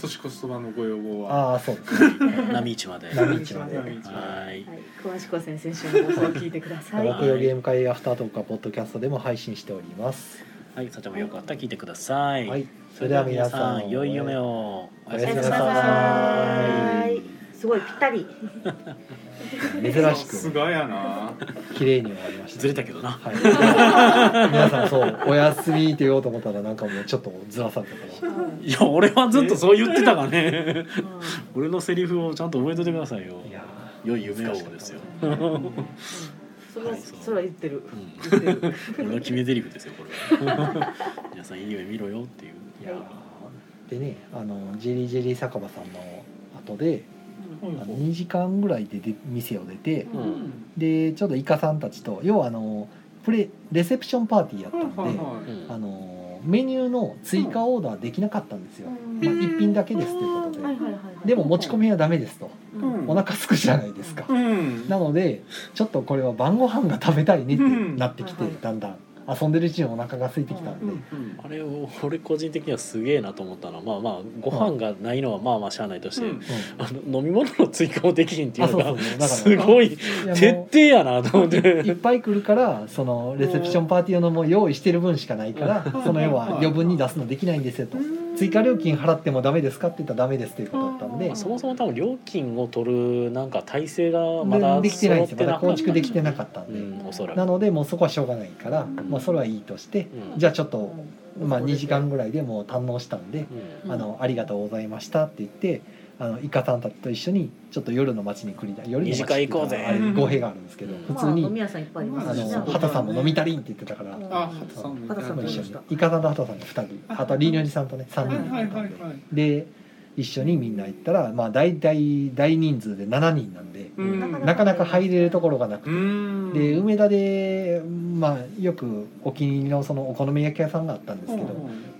年越しそばのご要望は？ああそうですね。波市まで。波市まで。波市まで。はい。はい、詳しくは先々週の放送を聞いてください。木曜ゲーム会アフタートークはポッドキャストでも配信しております。はい。さちゃんもよかったら聞いてください。はい。それでは皆さん良い夢を。おおやすみなさい。すごいぴったり。珍しすくがやな綺麗に終わりましたずれたけどなはい、皆さんそうお休みって言おうと思ったらなんかもうちょっとずらされたからいや俺はずっとそう言ってたからねうん俺のセリフをちゃんと覚えておいてくださいよいや良い夢をですよ、うんそれははいそれは言ってる。うんてる。俺の決め台詞ですよこれは皆さんいい夢見ろよっていういやでねあのジェリージェリー酒場さんの後であの2時間ぐらいでで店を出てうん。うんでちょっとイカさんたちと要はあのプレレセプションパーティーやったんで、はいはいうん。あのメニューの追加オーダーできなかったんですよ、うん。まあ、1品だけですということで、はいはいはいはい。でも持ち込みはダメですと。うん。お腹すくじゃないですか、うん。なのでちょっとこれは晩ご飯が食べたいねってなってきて、うんだんだん遊んでるうちにお腹が空いてきたんで、うんうんあれを俺個人的にはすげえなと思ったのはまあまあご飯がないのはまあまあしゃあないとして、うん。あの飲み物の追加もできひんっていうのがすごい徹も底やなと思っういてっぱい来るからそのレセプションパーティー用のもう用意してる分しかないからその要は余分に出すのできないんですよと追加料金払ってもダメですかって言ったらダメですっていうことだったんで。そもそも多分料金を取るなんか体制がまだでできてないんですよ。まだ構築できてなかったんうで、んおそらく。なのでもうそこはしょうがないから、まあ、それはいいとして、うん。じゃあちょっと、まあ、2時間ぐらいでもう堪能したんで、うん。あのありがとうございましたって言ってあのイカさんたちと一緒にちょっと夜の街に繰り出夜の街二次会行こうぜ。あれ語弊があるんですけど、うん。普通に、まあ飲み屋さんいっぱいいますあしねの畑さんも飲み足りんって言ってたから、うん。あ畑さん。も畑さんも一緒に。イカさんと畑さんが2人。あとリーニョジさんとね3人でで、はいはいで。一緒にみんな行ったらまあ大体大人数で7人なんで、うん。なかなか入れるところがなくて。うん。で梅田で、まあ、よくお気に入りのそのお好み焼き屋さんがあったんですけど、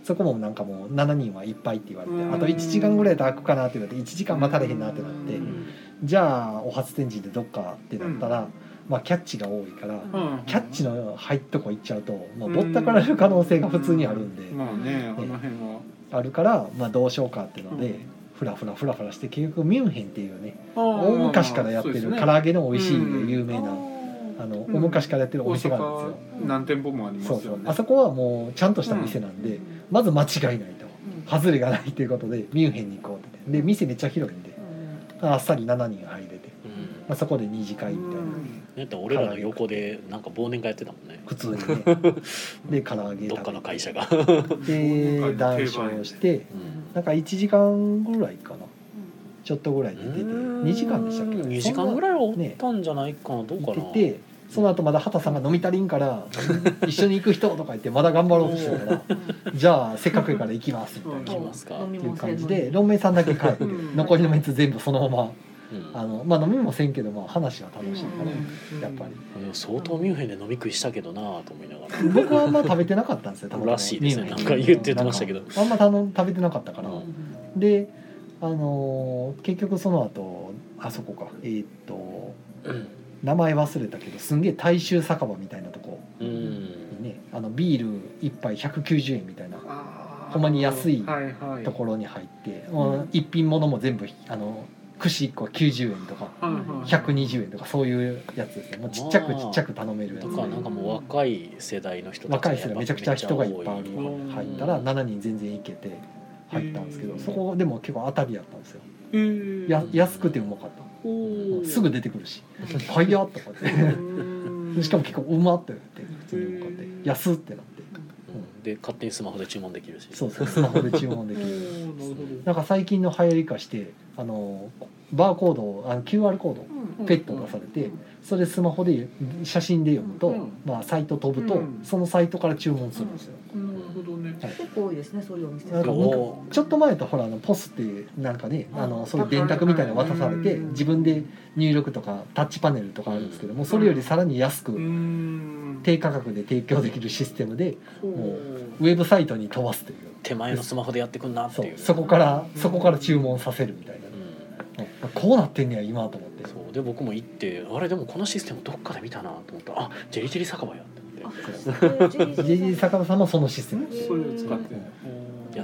そこもなんかもう7人はいっぱいって言われて、うん。あと1時間ぐらいで開くかなって言われて1時間待たれへんなってなって、うん。じゃあお初展示でどっかってなったら、まあ、キャッチが多いから、うん。キャッチの入っとこ行っちゃうと、まあ、ぼったくられる可能性が普通にあるんで、まあねあの辺は。あるから、まあ、どうしようかっていうので、うん。ふらふらふらふらして結局ミュンヘンっていうね大大昔からやってる唐揚げの美味しいうん。有名な、あの大昔からやってるお大店があるんですよ。阪何店舗もありそうそう。ますよねあそこはもうちゃんとした店なんで、まず間違いないと。外れがないということでミュンヘンに行こうって。で店めっちゃ広いんで。あっさり7人入れて、うん。まあ、そこで二次会みたいな、だって俺らの横でなんか忘年会やってたもんね。普通にね。で唐揚げどっかの食会社が、で談笑して。うん。なんか1時間ぐらいかな。ちょっとぐらいで出てうん。2時間でしたっけ？2時間ぐらいはおったんじゃないかなどうかな。行っててその後まだ畑さんが飲み足りんから 一緒に行く人とか言ってまだ頑張ろうとしてるからじゃあせっかくやから行きますみたいな。行きますか飲みっていう感じでロンメイさんだけ帰ってうん。残りのメンツ全部そのままうん。あのまあ飲みもせんけどまあ話は楽しいからうん。やっぱり。でも相当ミュンヘンで飲み食いしたけどなと思いながら。僕はあんま食べてなかったんですよ らしいですね。なんか言ってましたけど。あんまたの食べてなかったから。うん。であのー結局その後あそこか。えーっとうん名前忘れたけどすんげえ大衆酒場みたいなとこうん。にねあのビール1杯190円みたいなほんまに安いはいはいところに入って、うん一品物も全部あの串1個90円とかはいはい。120円とかそういうやつですね。もうちっちゃくちっちゃく頼めるやつ。とかなんかもう若い世代の人若い人がめちゃくちゃ人がいっぱい入ったら7人全然いけて入ったんですけどそこでも結構当たりやったんですよ。や安くてうまかったすぐ出てくるし「早っ!」とかってうん。しかも結構うまってなって普通にうまかって。安ってなって。うん。で勝手にスマホで注文できるし。そうそうスマホで注文できおるーなんか最近の流行り化してあのバーコードをあの QR コードペット出されてそれスマホで写真で読むと、うんまあ、サイト飛ぶと、うんそのサイトから注文するんですよ。なるほどね。結構多いですねそういうお店。なんかおちょっと前とほらあのポスってなんかねあのそういう電卓みたいなの渡されてうん自分で入力とかタッチパネルとかあるんですけどもそれよりさらに安うくん。低価格で提供できるシステムでほう。ウェブサイトに飛ばすという。手前のスマホでやってくんなってそいう。う。そこからそこから注文させるみたいな。うん。うんこうなってんねや今と思ってそうで僕も行ってあれでもこのシステムどっかで見たなと思ったらあジェリジェリ酒場やって。JJ 坂田さんもそのシステムそれを使って。る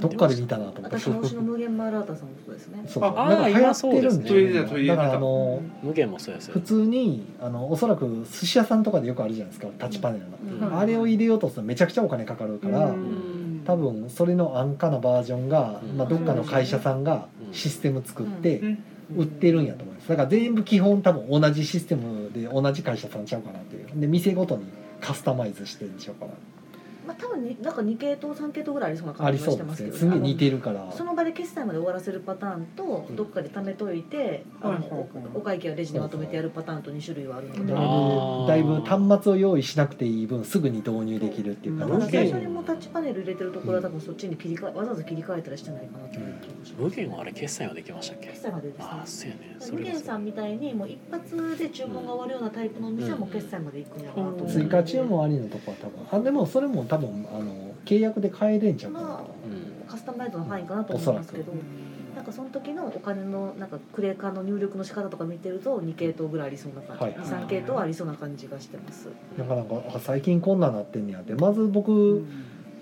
どっかで見たなと思って。私の推しの無限マーラータさんもそうですね。そう。あなんか流行ってるんで。すね。だからあの無限もそうですよ普通にあのおそらく寿司屋さんとかでよくあるじゃないですかタッチパネルの、うん。あれを入れようとするとめちゃくちゃお金かかるから、うん。多分それの安価なバージョンが、うん。まあ、どっかの会社さんがうん。システム作ってうん。売ってるんやと思いですだから全部基本多分同じシステムで同じ会社さんちゃうかなっていう。で店ごとにカスタマイズしてんちゃうかなってまあ多分になんか2系統3系統ぐらいありそうなあ感じはりそうでしてますすけどね。すげえ似てるから。その場で決済まで終わらせるパターンとうんどっかで貯めといて、あはいはいはい。のおお会計はレジでまとめてやるパターンと2種類はあるので、だいぶだいぶ端末を用意しなくていい分すぐに導入できるっていうあかだから最初にもうタッチパネル入れてるところは多分そっちに切り替えわざわざ切り替えたりしてないかなという気がします。無限はあれ決済はできましたっけ？決済までですねああそうやね。そ無限さんみたいにもう一発で注文が終わるようなタイプのお店はもう決済まで行くんやろうなと思う。追加注文ありのとこは多分。あでもそれも多分あの契約で変えれんちゃうかなまとうん。カスタマイズの範囲かなと思いますけどなんかその時のお金のなんかクレカの入力の仕方とか見てると2系統ぐらいありそうな感じ、はい。23系統はありそうな感じがしてます、なかなかあ最近こんなんなってんねやって。まず僕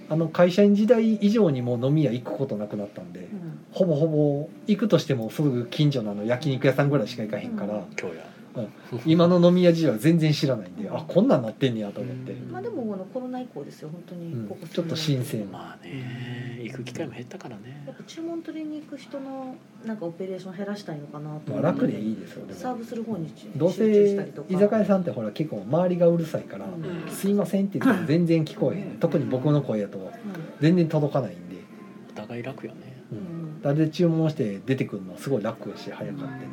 あの会社員時代以上にもう飲み屋行くことなくなったんでうん。ほぼほぼ行くとしてもすぐ近所のあの焼肉屋さんぐらいしか行かへんから、うん。今日や今の飲み屋事情は全然知らないんであこんなんなってんねやと思って、まあでもこのコロナ以降ですよ本当うん。にここちょっと新鮮まあね行く機会も減ったからね。やっぱ注文取りに行く人のなんかオペレーション減らしたいのかなとまあ、思って。楽でいいですよでも。サーブする方に集どう集中したりとか。せ居酒屋さんってほら結構周りがうるさいから「うん。すいません」って言っても全然聞こえへん。特に僕の声やと全然届かないんで。お互い楽よね。うん。うん誰で注文して出てくるのはすごい楽やし早かってね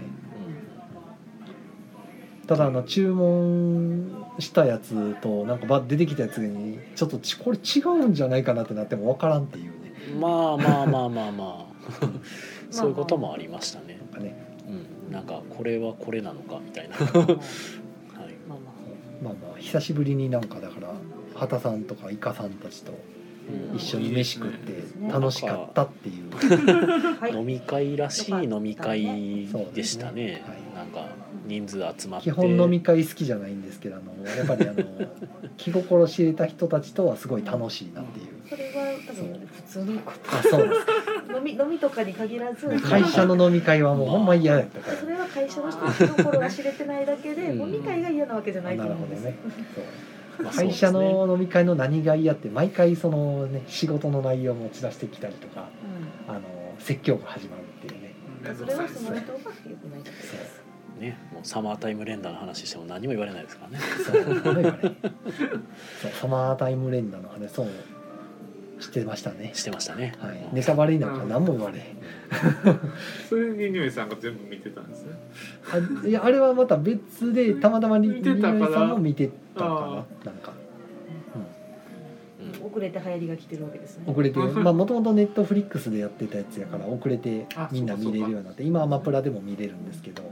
ただあの注文したやつとなんか出てきたやつにちょっとちこれ違うんじゃないかなってなっても分からんっていうね。うんまあまあまあまあまあ。そういうこともありましたね。なんかね。うん。なんかこれはこれなのかみたいな。まあまあ。はい。まあままあまあ。久しぶりになんかだから畑さんとかイカさんたちとうん一緒に飯食って楽しかったっていう。飲み会らしい飲み会でしたね。ね。なんか人数集まって。基本飲み会好きじゃないんですけどあのやっぱりあの気心知れた人たちとはすごい楽しいなっていう。それは多分普通のこあそうです。と飲み飲みとかに限らず会社の飲み会はもうほんま嫌やったから。それは会社の人の気心が知れてないだけでうん。飲み会が嫌なわけじゃないとなる思うんですほどね。そう。まあ会社の飲み会の何が嫌って毎回そのね仕事の内容を持ち出してきたりとかあの説教が始まるっていうね。うん。それはその人が良くないだけですね。もうサマータイム連打の話しても何も言われないですからね。そう。サマータイム連打の話そうしてましたね。してましたね、はい。うん。ネタバレになん。か何も言われへん。それにニュイさんが全部見てたんですね。あいやあれはまた別でたまたまに見てたからリリーさんも見てたかあな。なんか。うん。遅れて流行りが来てるわけですね。遅れて まあもともとネットフリックスでやってたやつやから遅れてあみんな見れるようになって今はアマプラでも見れるんですけど、まあ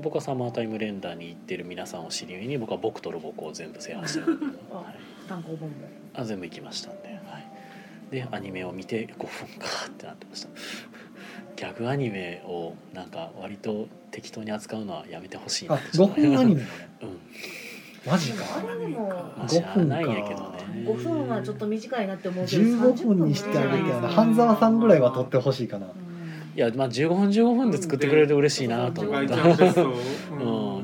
僕はサマータイム連打に行ってる皆さんを知り合いに僕は僕とロボコを全部制覇してるんで、あはい、単行本もあ全部行きましたんで、アニメを見て5分かってなってました。ギャグアニメをなんか割と適当に扱うのはやめてほしいなあって。ちょっと5分アニメ うん。マジか。あれでもまあしゃあないんやけどね。5分はちょっと短いなって思うけど15分にしてあげてよな半沢さんぐらいは撮ってほしいかな、うんいやまあ15分15分で作ってくれると嬉しいなと思外った。うん、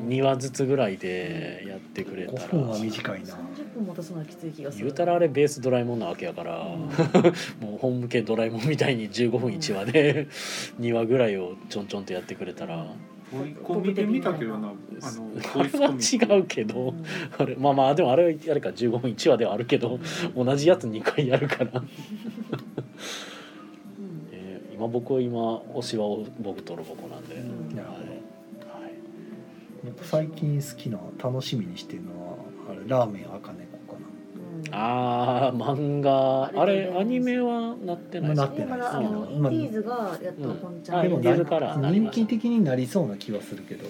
2話ずつぐらいでやってくれたら5分は短いな30分も出すのはきつい気がする。言うたらあれベースドラえもんなわけやから、うん。もう本向けドラえもんみたいに15分1話で 2話ぐらいをちょんちょんとやってくれたら、追い込みで見たけどなあのあれは違うけど、あれまあまあでもあれはあれか15分1話ではあるけど同じやつ2回やるから、うんえー今僕は今推しは僕とロボコなんで、うん。なるほどはい最近好きな楽しみにしてるのはあれラーメン赤猫かうんああ漫画。ああれれアニメはなってないですなってないでまだあのインディーズがやっと本ちゃあん。なでもから。な人気的になりそうな気はするけど。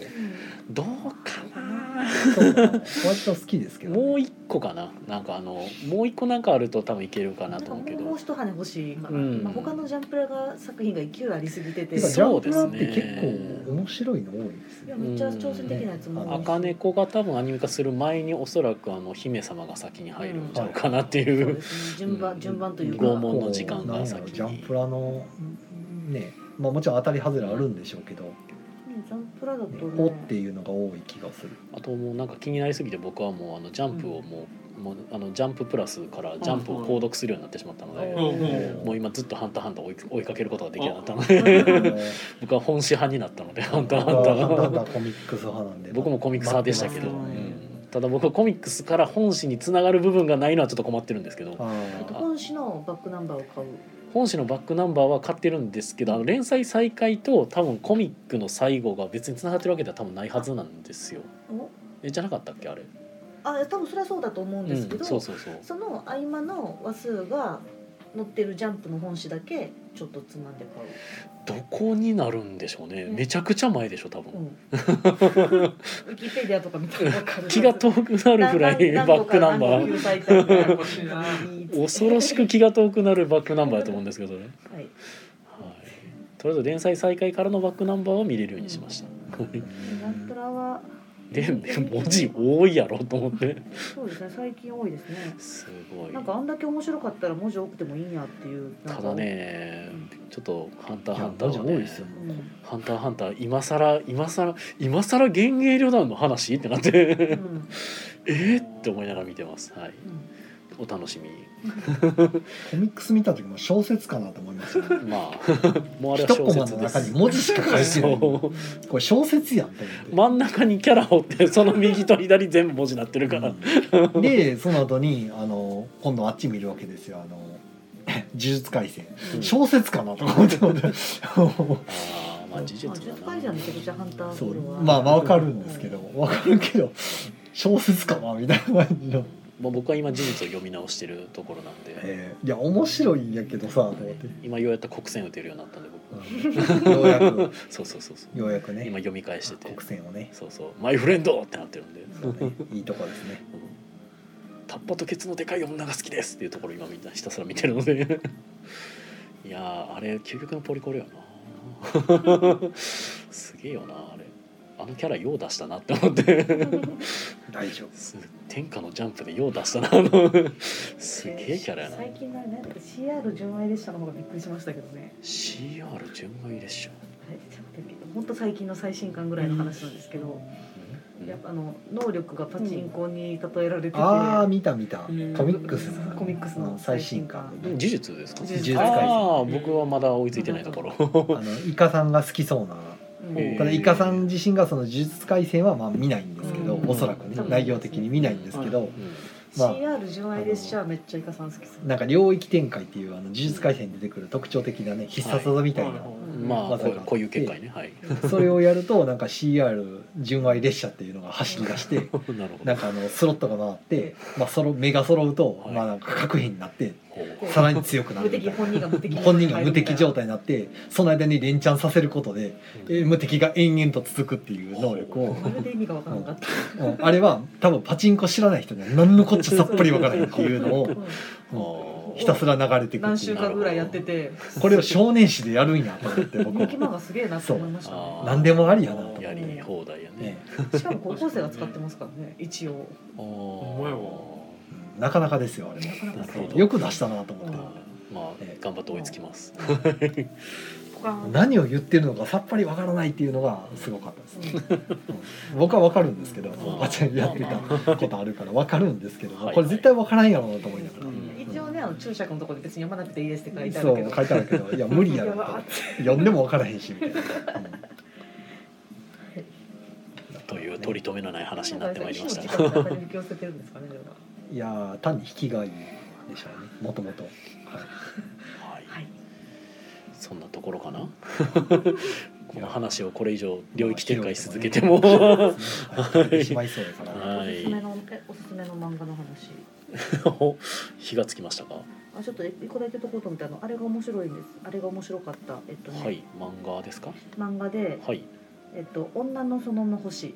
どうかな。そうかな割と好きですけどね、もう一個かな。なんかあのもう一個なんかあると多分いけるかなと思うけど。もう一羽欲しいかな、うん。まあ、他のジャンプラが作品が勢いありすぎてて。そうャンプラってですね。結構面白いの多いですよいやめっちゃ挑戦的なやつも多いし。赤猫が多分アニメ化する前におそらくあの姫様が先に入るんちゃうかなっていそう順番順番というか。拷問の時間が先に。なんやろジャンプラのねまあもちろん当たり外れあるんでしょうけど、うんジャンプラだとね。おっていうのが多い気がする。あともうなんか気になりすぎて僕はもうあのジャンプをもう,、もうあのジャンププラスからジャンプを購読するようになってしまったので、うんもう今ずっと「ハンターハンター追い」追いかけることができなったので 僕は本誌派になったので「ハンターハンター。んコミックス派なんで。僕もコミックス派でしたけど、うんただ僕はコミックスから本誌につながる部分がないのはちょっと困ってるんですけど本誌のバックナンバーを買う。本誌のバックナンバーは買ってるんですけどあの連載再開と多分コミックの最後が別につながってるわけでは多分ないはずなんですよ。お？えじゃなかったっけあれ、あ多分それはそうだと思うんですけど、うん、そうそうそう。その合間の話数が載ってるジャンプの本誌だけちょっとつまんで買どこになるんでしょうね。うん。めちゃくちゃ前でしょ多う、分。うん、ウィキペディアとか見たら分かる。気が遠くなるぐらいバックナンバー。ー欲しいな恐ろしく気が遠くなるバックナンバーだと思うんですけどね、はい、はい。とりあえず連載再開からのバックナンバーを見れるようにしました。ジャンプラはで文字多いやろと思って。そうですね最近多いですね。すごい。なんかあんだけ面白かったら文字多くてもいいんやっていうただねちょっと「ハンターハンター」ね多いですよ。うん。ハンターハンター今更今更今更幻影旅団の話？ってなって。うん。えー？って思いながら見てます。はい。お楽しみに コミックス見た時も小説かなと思いましたね。まあもうあれは一コマ小説です。の中に文字しか書いてない。これ小説やん真ん中にキャラをってその右と左全部文字になってるから、でその後にあの今度あっち見るわけですよ。あの 呪術廻戦。うん。小説かなと思って。ああまあ呪術まあ、だ10回じゃめちゃくちゃハンターそう。まあまあわかるんですけど。わかるけど小説かなみたいな感じの、まあ、僕は今呪術を読み直してるところなんで、えーいや面白いんやけどさと思って、今ようやった国戦打てるようになったんで僕。うん。ようやく。そうそうそうそう。ようやくね。今読み返してて。国戦をね。そうそう「マイフレンド!」ってなってるんで。ね いいとこですね。タッパとケツのでかい女が好きですっていうところを今みんなひたすら見てるので。いやーあれ究極のポリコレよな。すげえよなあれあのキャラよう出したなって思って。大丈夫。す天下のジャンプでよう出したな。あのすげえキャラやな。最近のね CR 純愛列車の方がびっくりしましたけどね。CR 純愛列車はい。ちょっと本当最近の最新刊ぐらいの話なんですけど、やっぱあの能力がパチンコに例えられてて、ああ見た見た。コうん。ミックスコミックスの最新刊うん。呪術ですか？呪術。あ廻あ僕はまだ追いついてないところ。あのイカさんが好きそうなうんへー。ただイカさん自身がその呪術廻戦はまあ見ないんですけど、うん。おそらくねうん内容的に見ないんですけど、うん。まあ CR 純愛列車はめっちゃイカさん好きそうなんか領域展開っていうあの呪術廻戦に出てくる特徴的なね必殺技みたいな、まあ技があこうこういう結界ね。はい。それをやるとなんか CR 純愛列車っていうのが走り出して なんかあのスロットが回って、まあ、その目が揃うと、はい。まあなんか核兵になってほうさらに強くなる本人が無敵 本人が無敵状態になってその間に連チャンさせることで、えー無敵が延々と続くっていう能力を、まるで意味が分からなかった、うん。あれは多分パチンコ知らない人には何のこっちゃさっぱりわからへんっていうのを、ひたすら流れていく何週間ぐらいやってて。これを少年誌でやるんやと思って僕人は気漫画すげえなって思いました何でもありやなとやり放題やね。ね。しかも高校生が使ってますからね一応。あんまやわうんなかなかですよあれ。なかなかなるほどよく出したなと思って、うん。まあ頑張って追いつきます。他何を言ってるのかさっぱりわからないっていうのがすごかったですね、うん。僕はわかるんですけどん。あちゃんやってたことあるからわかるんですけどはいこれ絶対わからんやろうなと思いながら、うん。一応ねあの注釈のところで別に読まなくていいですって書いてあるけど。そう書いてあるけどいや無理やろ読んでもわからへんしみたいな、という取り留めのない話になってまいりましたいやー単に引きがいいでしょうね。もともと。はい。はい。はいそんなところかな？この話をこれ以上領域展開し続けても。はいしまい。そうやから、はいおすすめのえおすすめの漫画の話。火がつきましたか？あちょっと一個だけとこうと思ったのあれが面白いんです。あれが面白かったえっとね、はい。漫画ですか？漫画ではい。えっと女の園の星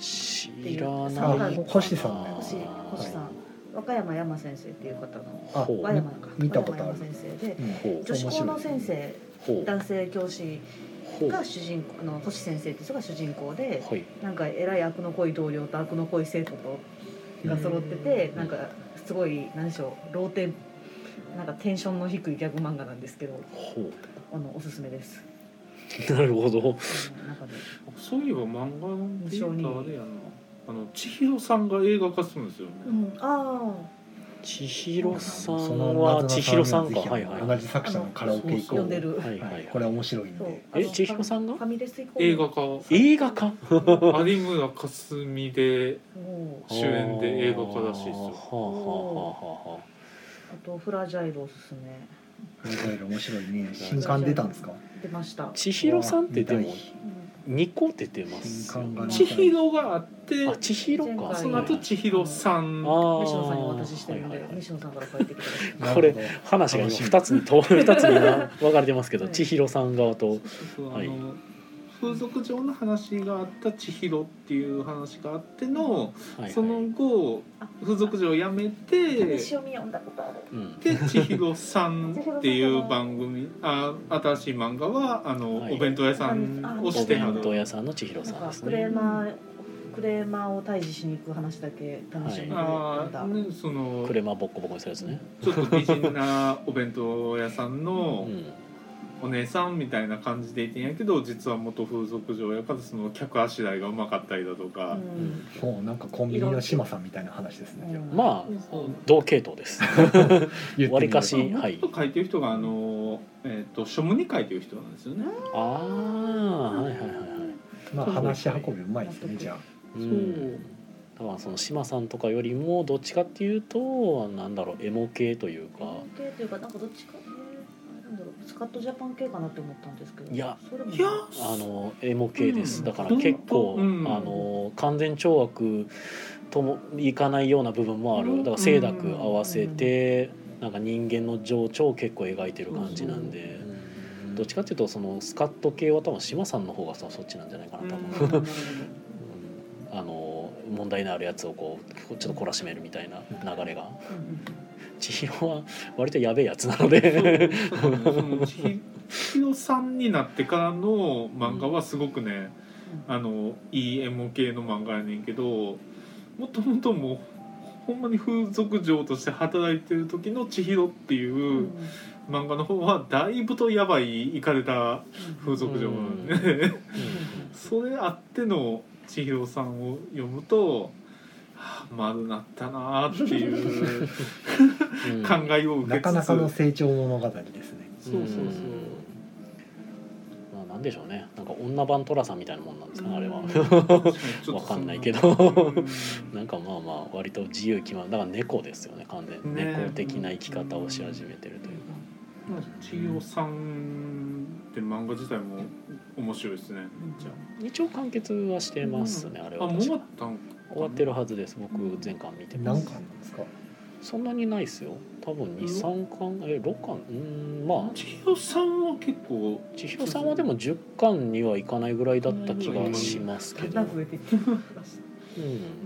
知らない星さんね星星さん。和歌山山先生っていう方の和山か見たことある。先生でうん。女子校の先生男性教師が主人公あの星先生って人が主人公ではい。なんか偉い悪の濃い同僚と悪の濃い生徒とが揃っててなんかすごい何でしょうローテンなんかテンションの低いギャグ漫画なんですけどほあのおすすめです。うなるほど。そういえば漫画で言うとあれやな。あの千尋さんが映画化するんですよね、うん、あ千尋さんは千尋さんかはいはい。同じ作者のカラオケ行こう。でるはいはいはい。これは面白いんで。あのえ千尋さんが？映画化。映画か有村架純で主演で映画化らしいですよ。はあはあはあはあとフラジャイルおすすめいろいろ面白いね新刊出たんですか？出ました。あ。千尋さんってでも二個出てます新刊がね千尋があってあ千尋か。その後千尋さん。あ西野さんにお渡ししてるんで、西野さんから帰ってきたらこれ話が今二つにと二つに今 分かれてますけどはい。千尋さん側と。はい風俗上の話があった千尋っていう話があっての、はいその後あ風俗嬢を辞めて試読み読んだことある。うんで千尋さんっていう番組あ新しい漫画はあの、はい。お弁当屋さんをおしてはる。弁当屋さんの千尋なんさんですかクレーねマークレーマーを退治しに行く話だけ楽しみに読んだ。あーねそのクレマボッコボコにするやつね。ちょっと美人なお弁当屋さんうのんお姉さんみたいな感じでいてんやけど実は元風俗嬢やからその客あしらいがうまかったりだとか、うん。もうなんかコンビニの島さんみたいな話ですねうん。まあ同系統です。わりかしもはい。っと書いてる人があの、えー、と書務に書いてる人なんですよね。ああはいはいはいはい。まあ話し運びうまいですねじゃあ。うん。だからその島さんとかよりもどっちかっていうとなんだろうエモ系というか。系というかなんかどっちか。えーなんだろうスカットジャパン系かなって思ったんですけど。いやそれもい。やあのエモ系です、うん。だから結構、うん。あの完全懲悪ともいかないような部分もある。だから清濁合わせて、なんか人間の情緒を結構描いてる感じなんで、どっちかっていうとそのスカット系は多分島さんの方がそそっちなんじゃないかな多分、あの問題のあるやつをこうちょっと懲らしめるみたいな流れが。うん千尋は割とやべえやつなので。千尋さんになってからの漫画はすごくね、あのいいエモ系の漫画やねんけどもともともうほんまに風俗嬢として働いてる時の千尋っていううん。うん漫画の方はだいぶとやばいいかれた風俗嬢なんで、うん。それあっての千尋さんを読むと、はあ、丸なったなあっていううん。考えを受けつつ。なかなかの成長物語ですね。そうそうそう。まあなんでしょうね。なんか女版寅さんみたいなもんなんですかねあれは。うん。わかんないけど。うんな。んかまあまあ割と自由気まだから猫ですよね。完全に。ね。猫的な生き方をし始めてるというか。千代さんって漫画自体も面白いですね。じゃ。一応完結はしてますねあれあ、あもうったんか終わってるはずです僕前巻見てます。何巻なんですか？そんなにないですよ。多分23巻え6巻？うーんまあ。千代さんは結構千尋さんはでも10巻にはいかないぐらいだった気がしますけど、う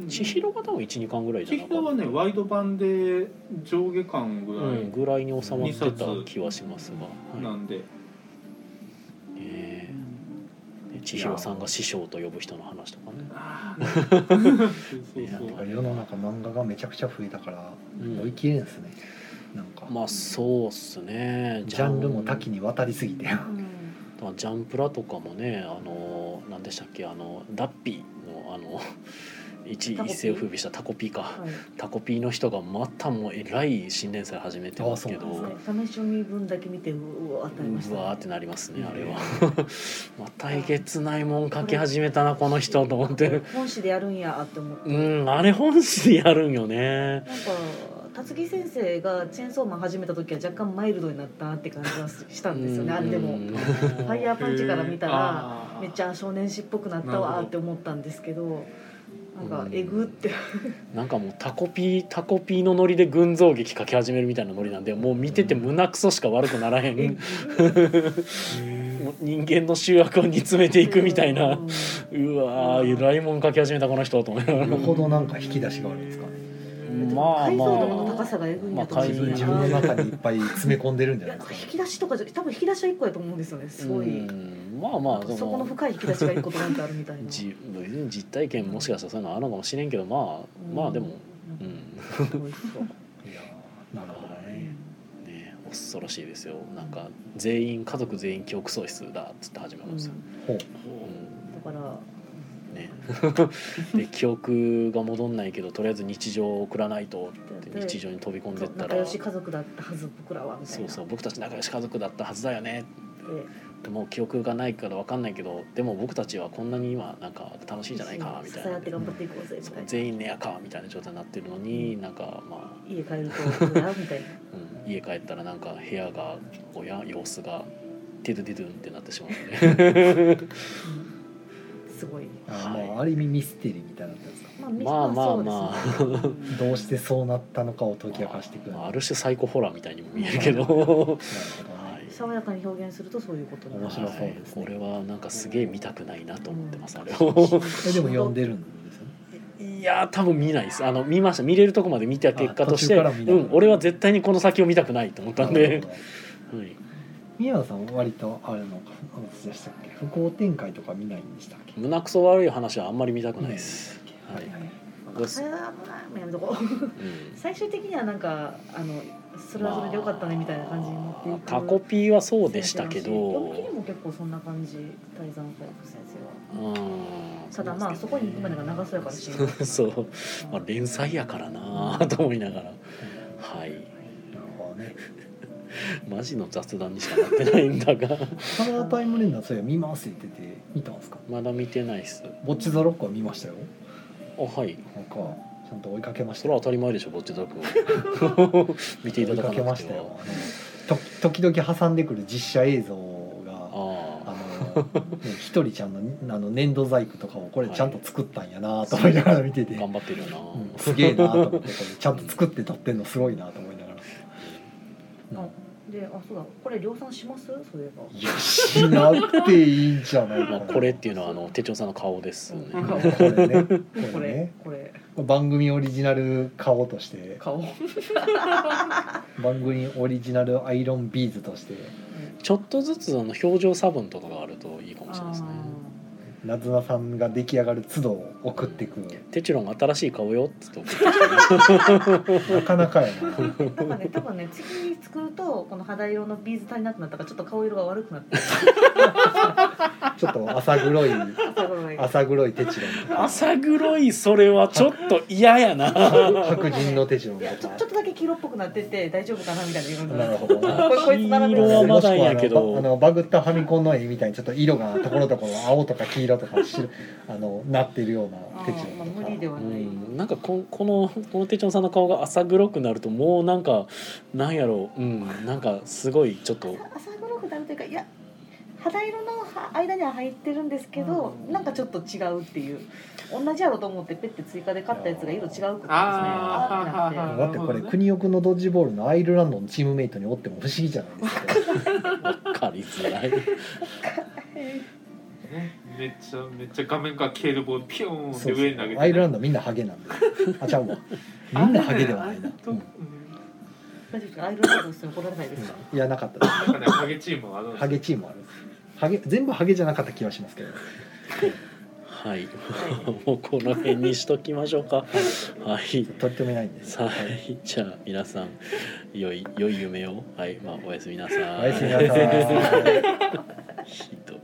ん、千尋が多分12巻ぐらいじゃ千なかった。尋はねワイド版で上下巻ぐらうん、ぐらいに収まってた気はしますが、はい。いなんで、えー千尋さんが師匠と呼ぶ人の話とかね。世の中漫画がめちゃくちゃ増えたからうん。追い切れんですね。なんか。まあそうっすね。ジャンルも多岐にわたりすぎて。ジャンプラとかもねあの何でしたっけあのダッピーのあの一タコピー？一世を風靡したタコピーか。はい。タコピーの人がまたもうえらい新連載始めてますけど。試し読み分だけ見てうわーってなりましたうわーってなりますねあれは。またえげつないもん書き始めたなこの人と思って。本誌でやるんやって思って、うんあれ本誌でやるんよね。なんか辰木先生がチェーンソーマン始めた時は若干マイルドになったなって感じがしたんですよね。あれでもうん。ファイヤーパンチから見たらめっちゃ少年誌っぽくなったわーって思ったんですけどなんかえぐって。なんかもうタコピータコピーのノリで群像劇書き始めるみたいなノリなんでもう見てて胸クソしか悪くならへん、え もう人間の集約を煮詰めていくみたいな。うん。うわーライモン書き始めたこの人と思いながら。よほどなんか引き出しがあるんですかねまあ解像度のま高さがえぐいんだと思う自まあ分自分の中にいっぱい詰め込んでるんじゃいないですか。引き出しとかじゃ多分引き出しは一個やと思うんですよね。あすごい、うん。まあまあでそこのも深い引き出しが一個ドンってあるみたいな。じ別に実体験もしかしたらそういうのあるのかもしれんけどまあまあでも。うん。いやーなるほどね。ね恐ろしいですよ。なんか全員家族全員記憶喪失だっつって始まるんですよ、ほう。うん。だからね、で記憶が戻んないけどとりあえず日常を送らないとって日常に飛び込んでったら。仲良し家族だったはず僕らはそうそう僕たち仲良し家族だったはずだよね。で。でも記憶がないから分かんないけどでも僕たちはこんなに今なんか楽しいんじゃないかみたいな。全員寝やかみたいな状態になってるのになんかまあ、家帰るとうわみたいな。うん、家帰ったらなんか部屋がおや様子がテドゥテドゥンってなってしまうので すごい。あはい。まあある意味ミステリーみたいになってるんですか？まあまあまあそうですね。どうしてそうなったのかを解き明かしていくまあある種サイコホラーみたいにも見えるけど、なるほどねはい。爽やかに表現するとそういうことになる。面白そうですね。はい、俺はなんかすげえ見たくないなと思ってます、あれを。えでも読んでるんですよね？いやー多分見ないです。あの見ました。見れるとこまで見た結果としてあ途中から見ない。うん俺は絶対にこの先を見たくないと思ったんで。はい、宮野さんは割とあれのか何でしたっけ？不幸展開とか見ないんでしたっけ？胸くそ悪い話はあんまり見たくないです、はい。はもうやめとこう。うん。最終的にはなんかあのそれはそれでよかったねみたいな感じに持っていく。タコピーはそうでしたけ読どみ切りも結構そんな感じ大山体育先生は。うん。ただまあそこに行くまでが長そうやからし そう、まあ、連載やからなと思いながら。はい。なるほどね マジの雑談にしかなってないんだが。カナダタイムレンダーそういや見ますって言ってて見たんですか？まだ見てないっす。ボッチザロックは見ましたよ。あはい。なんかちゃんと追いかけましそれは当たり前でしょぼっちザクを見ていた追いかだかなくてけましたよ。時々挟んでくる実写映像がああのねひとりちゃんのあの粘土細工とかをこれちゃんと作ったんやなと思いながら見てて、あ頑張ってるよな、うんすげえなと思ってこれちゃんと作って撮ってんのすごいなと思いながら。あであそうだこれ量産します？そういえば。いやしなくていいんじゃないかな。まあ、これっていうのはあの手帳さんの顔ですね、うんこれね。これね。これ。番組オリジナル顔として顔番組オリジナルアイロンビーズとしてちょっとずつあの表情差分とかがあるといいかもしれないですねなずなさんが出来上がる都度送ってくテチロン新しい顔よっつって送ってきてねなかなかやな。なんかね多分ね次に作るとこの肌色のビーズ足りなくなったからちょっと顔色が悪くなって ちょっと浅黒い浅黒い。テチロン。朝黒いそれはちょっと嫌やな。白人のテチロン。ちょとかちょっとだけ黄色っぽくなってて大丈夫かなみたいな言われなるほど色はまだやけど。あのバグったファミコンの絵みたいにちょっと色がところどころ青とか黄色とか白あのなってるようなテチロまあンとか無理ではうない、ん、なんかここのこの手帳さんの顔が朝黒くなるともうなんかなんやろう、うん、なんかすごいちょっと。朝黒くなるというかいや肌色の間には入ってるんですけど、なんかちょっと違うっていう。同じやろと思ってペッて追加で買ったやつが色違うくてですね。あってなって。だってこれ国尾くんのドッジボールのアイルランドのチームメイトにおっても不思議じゃないですか。分かりづらい。めっちゃめっちゃ画面から消えるボールピョーンって上に投げて、そうアイルランドみんなハゲなんで。あちゃうわ。みんなハゲではないな、うん。大丈夫ですか？アイルランドの人に怒られないですか、いやなかったです。ハゲチームはあるハゲチームある。んですハゲ全部ハゲじゃなかった気はしますけど。はい。もうこの辺にしときましょうか。はい。取り留めないんです。はい。じゃあ皆さん良い良い夢を。はい。まあおやすみなさい。おやすみなさい。ひどい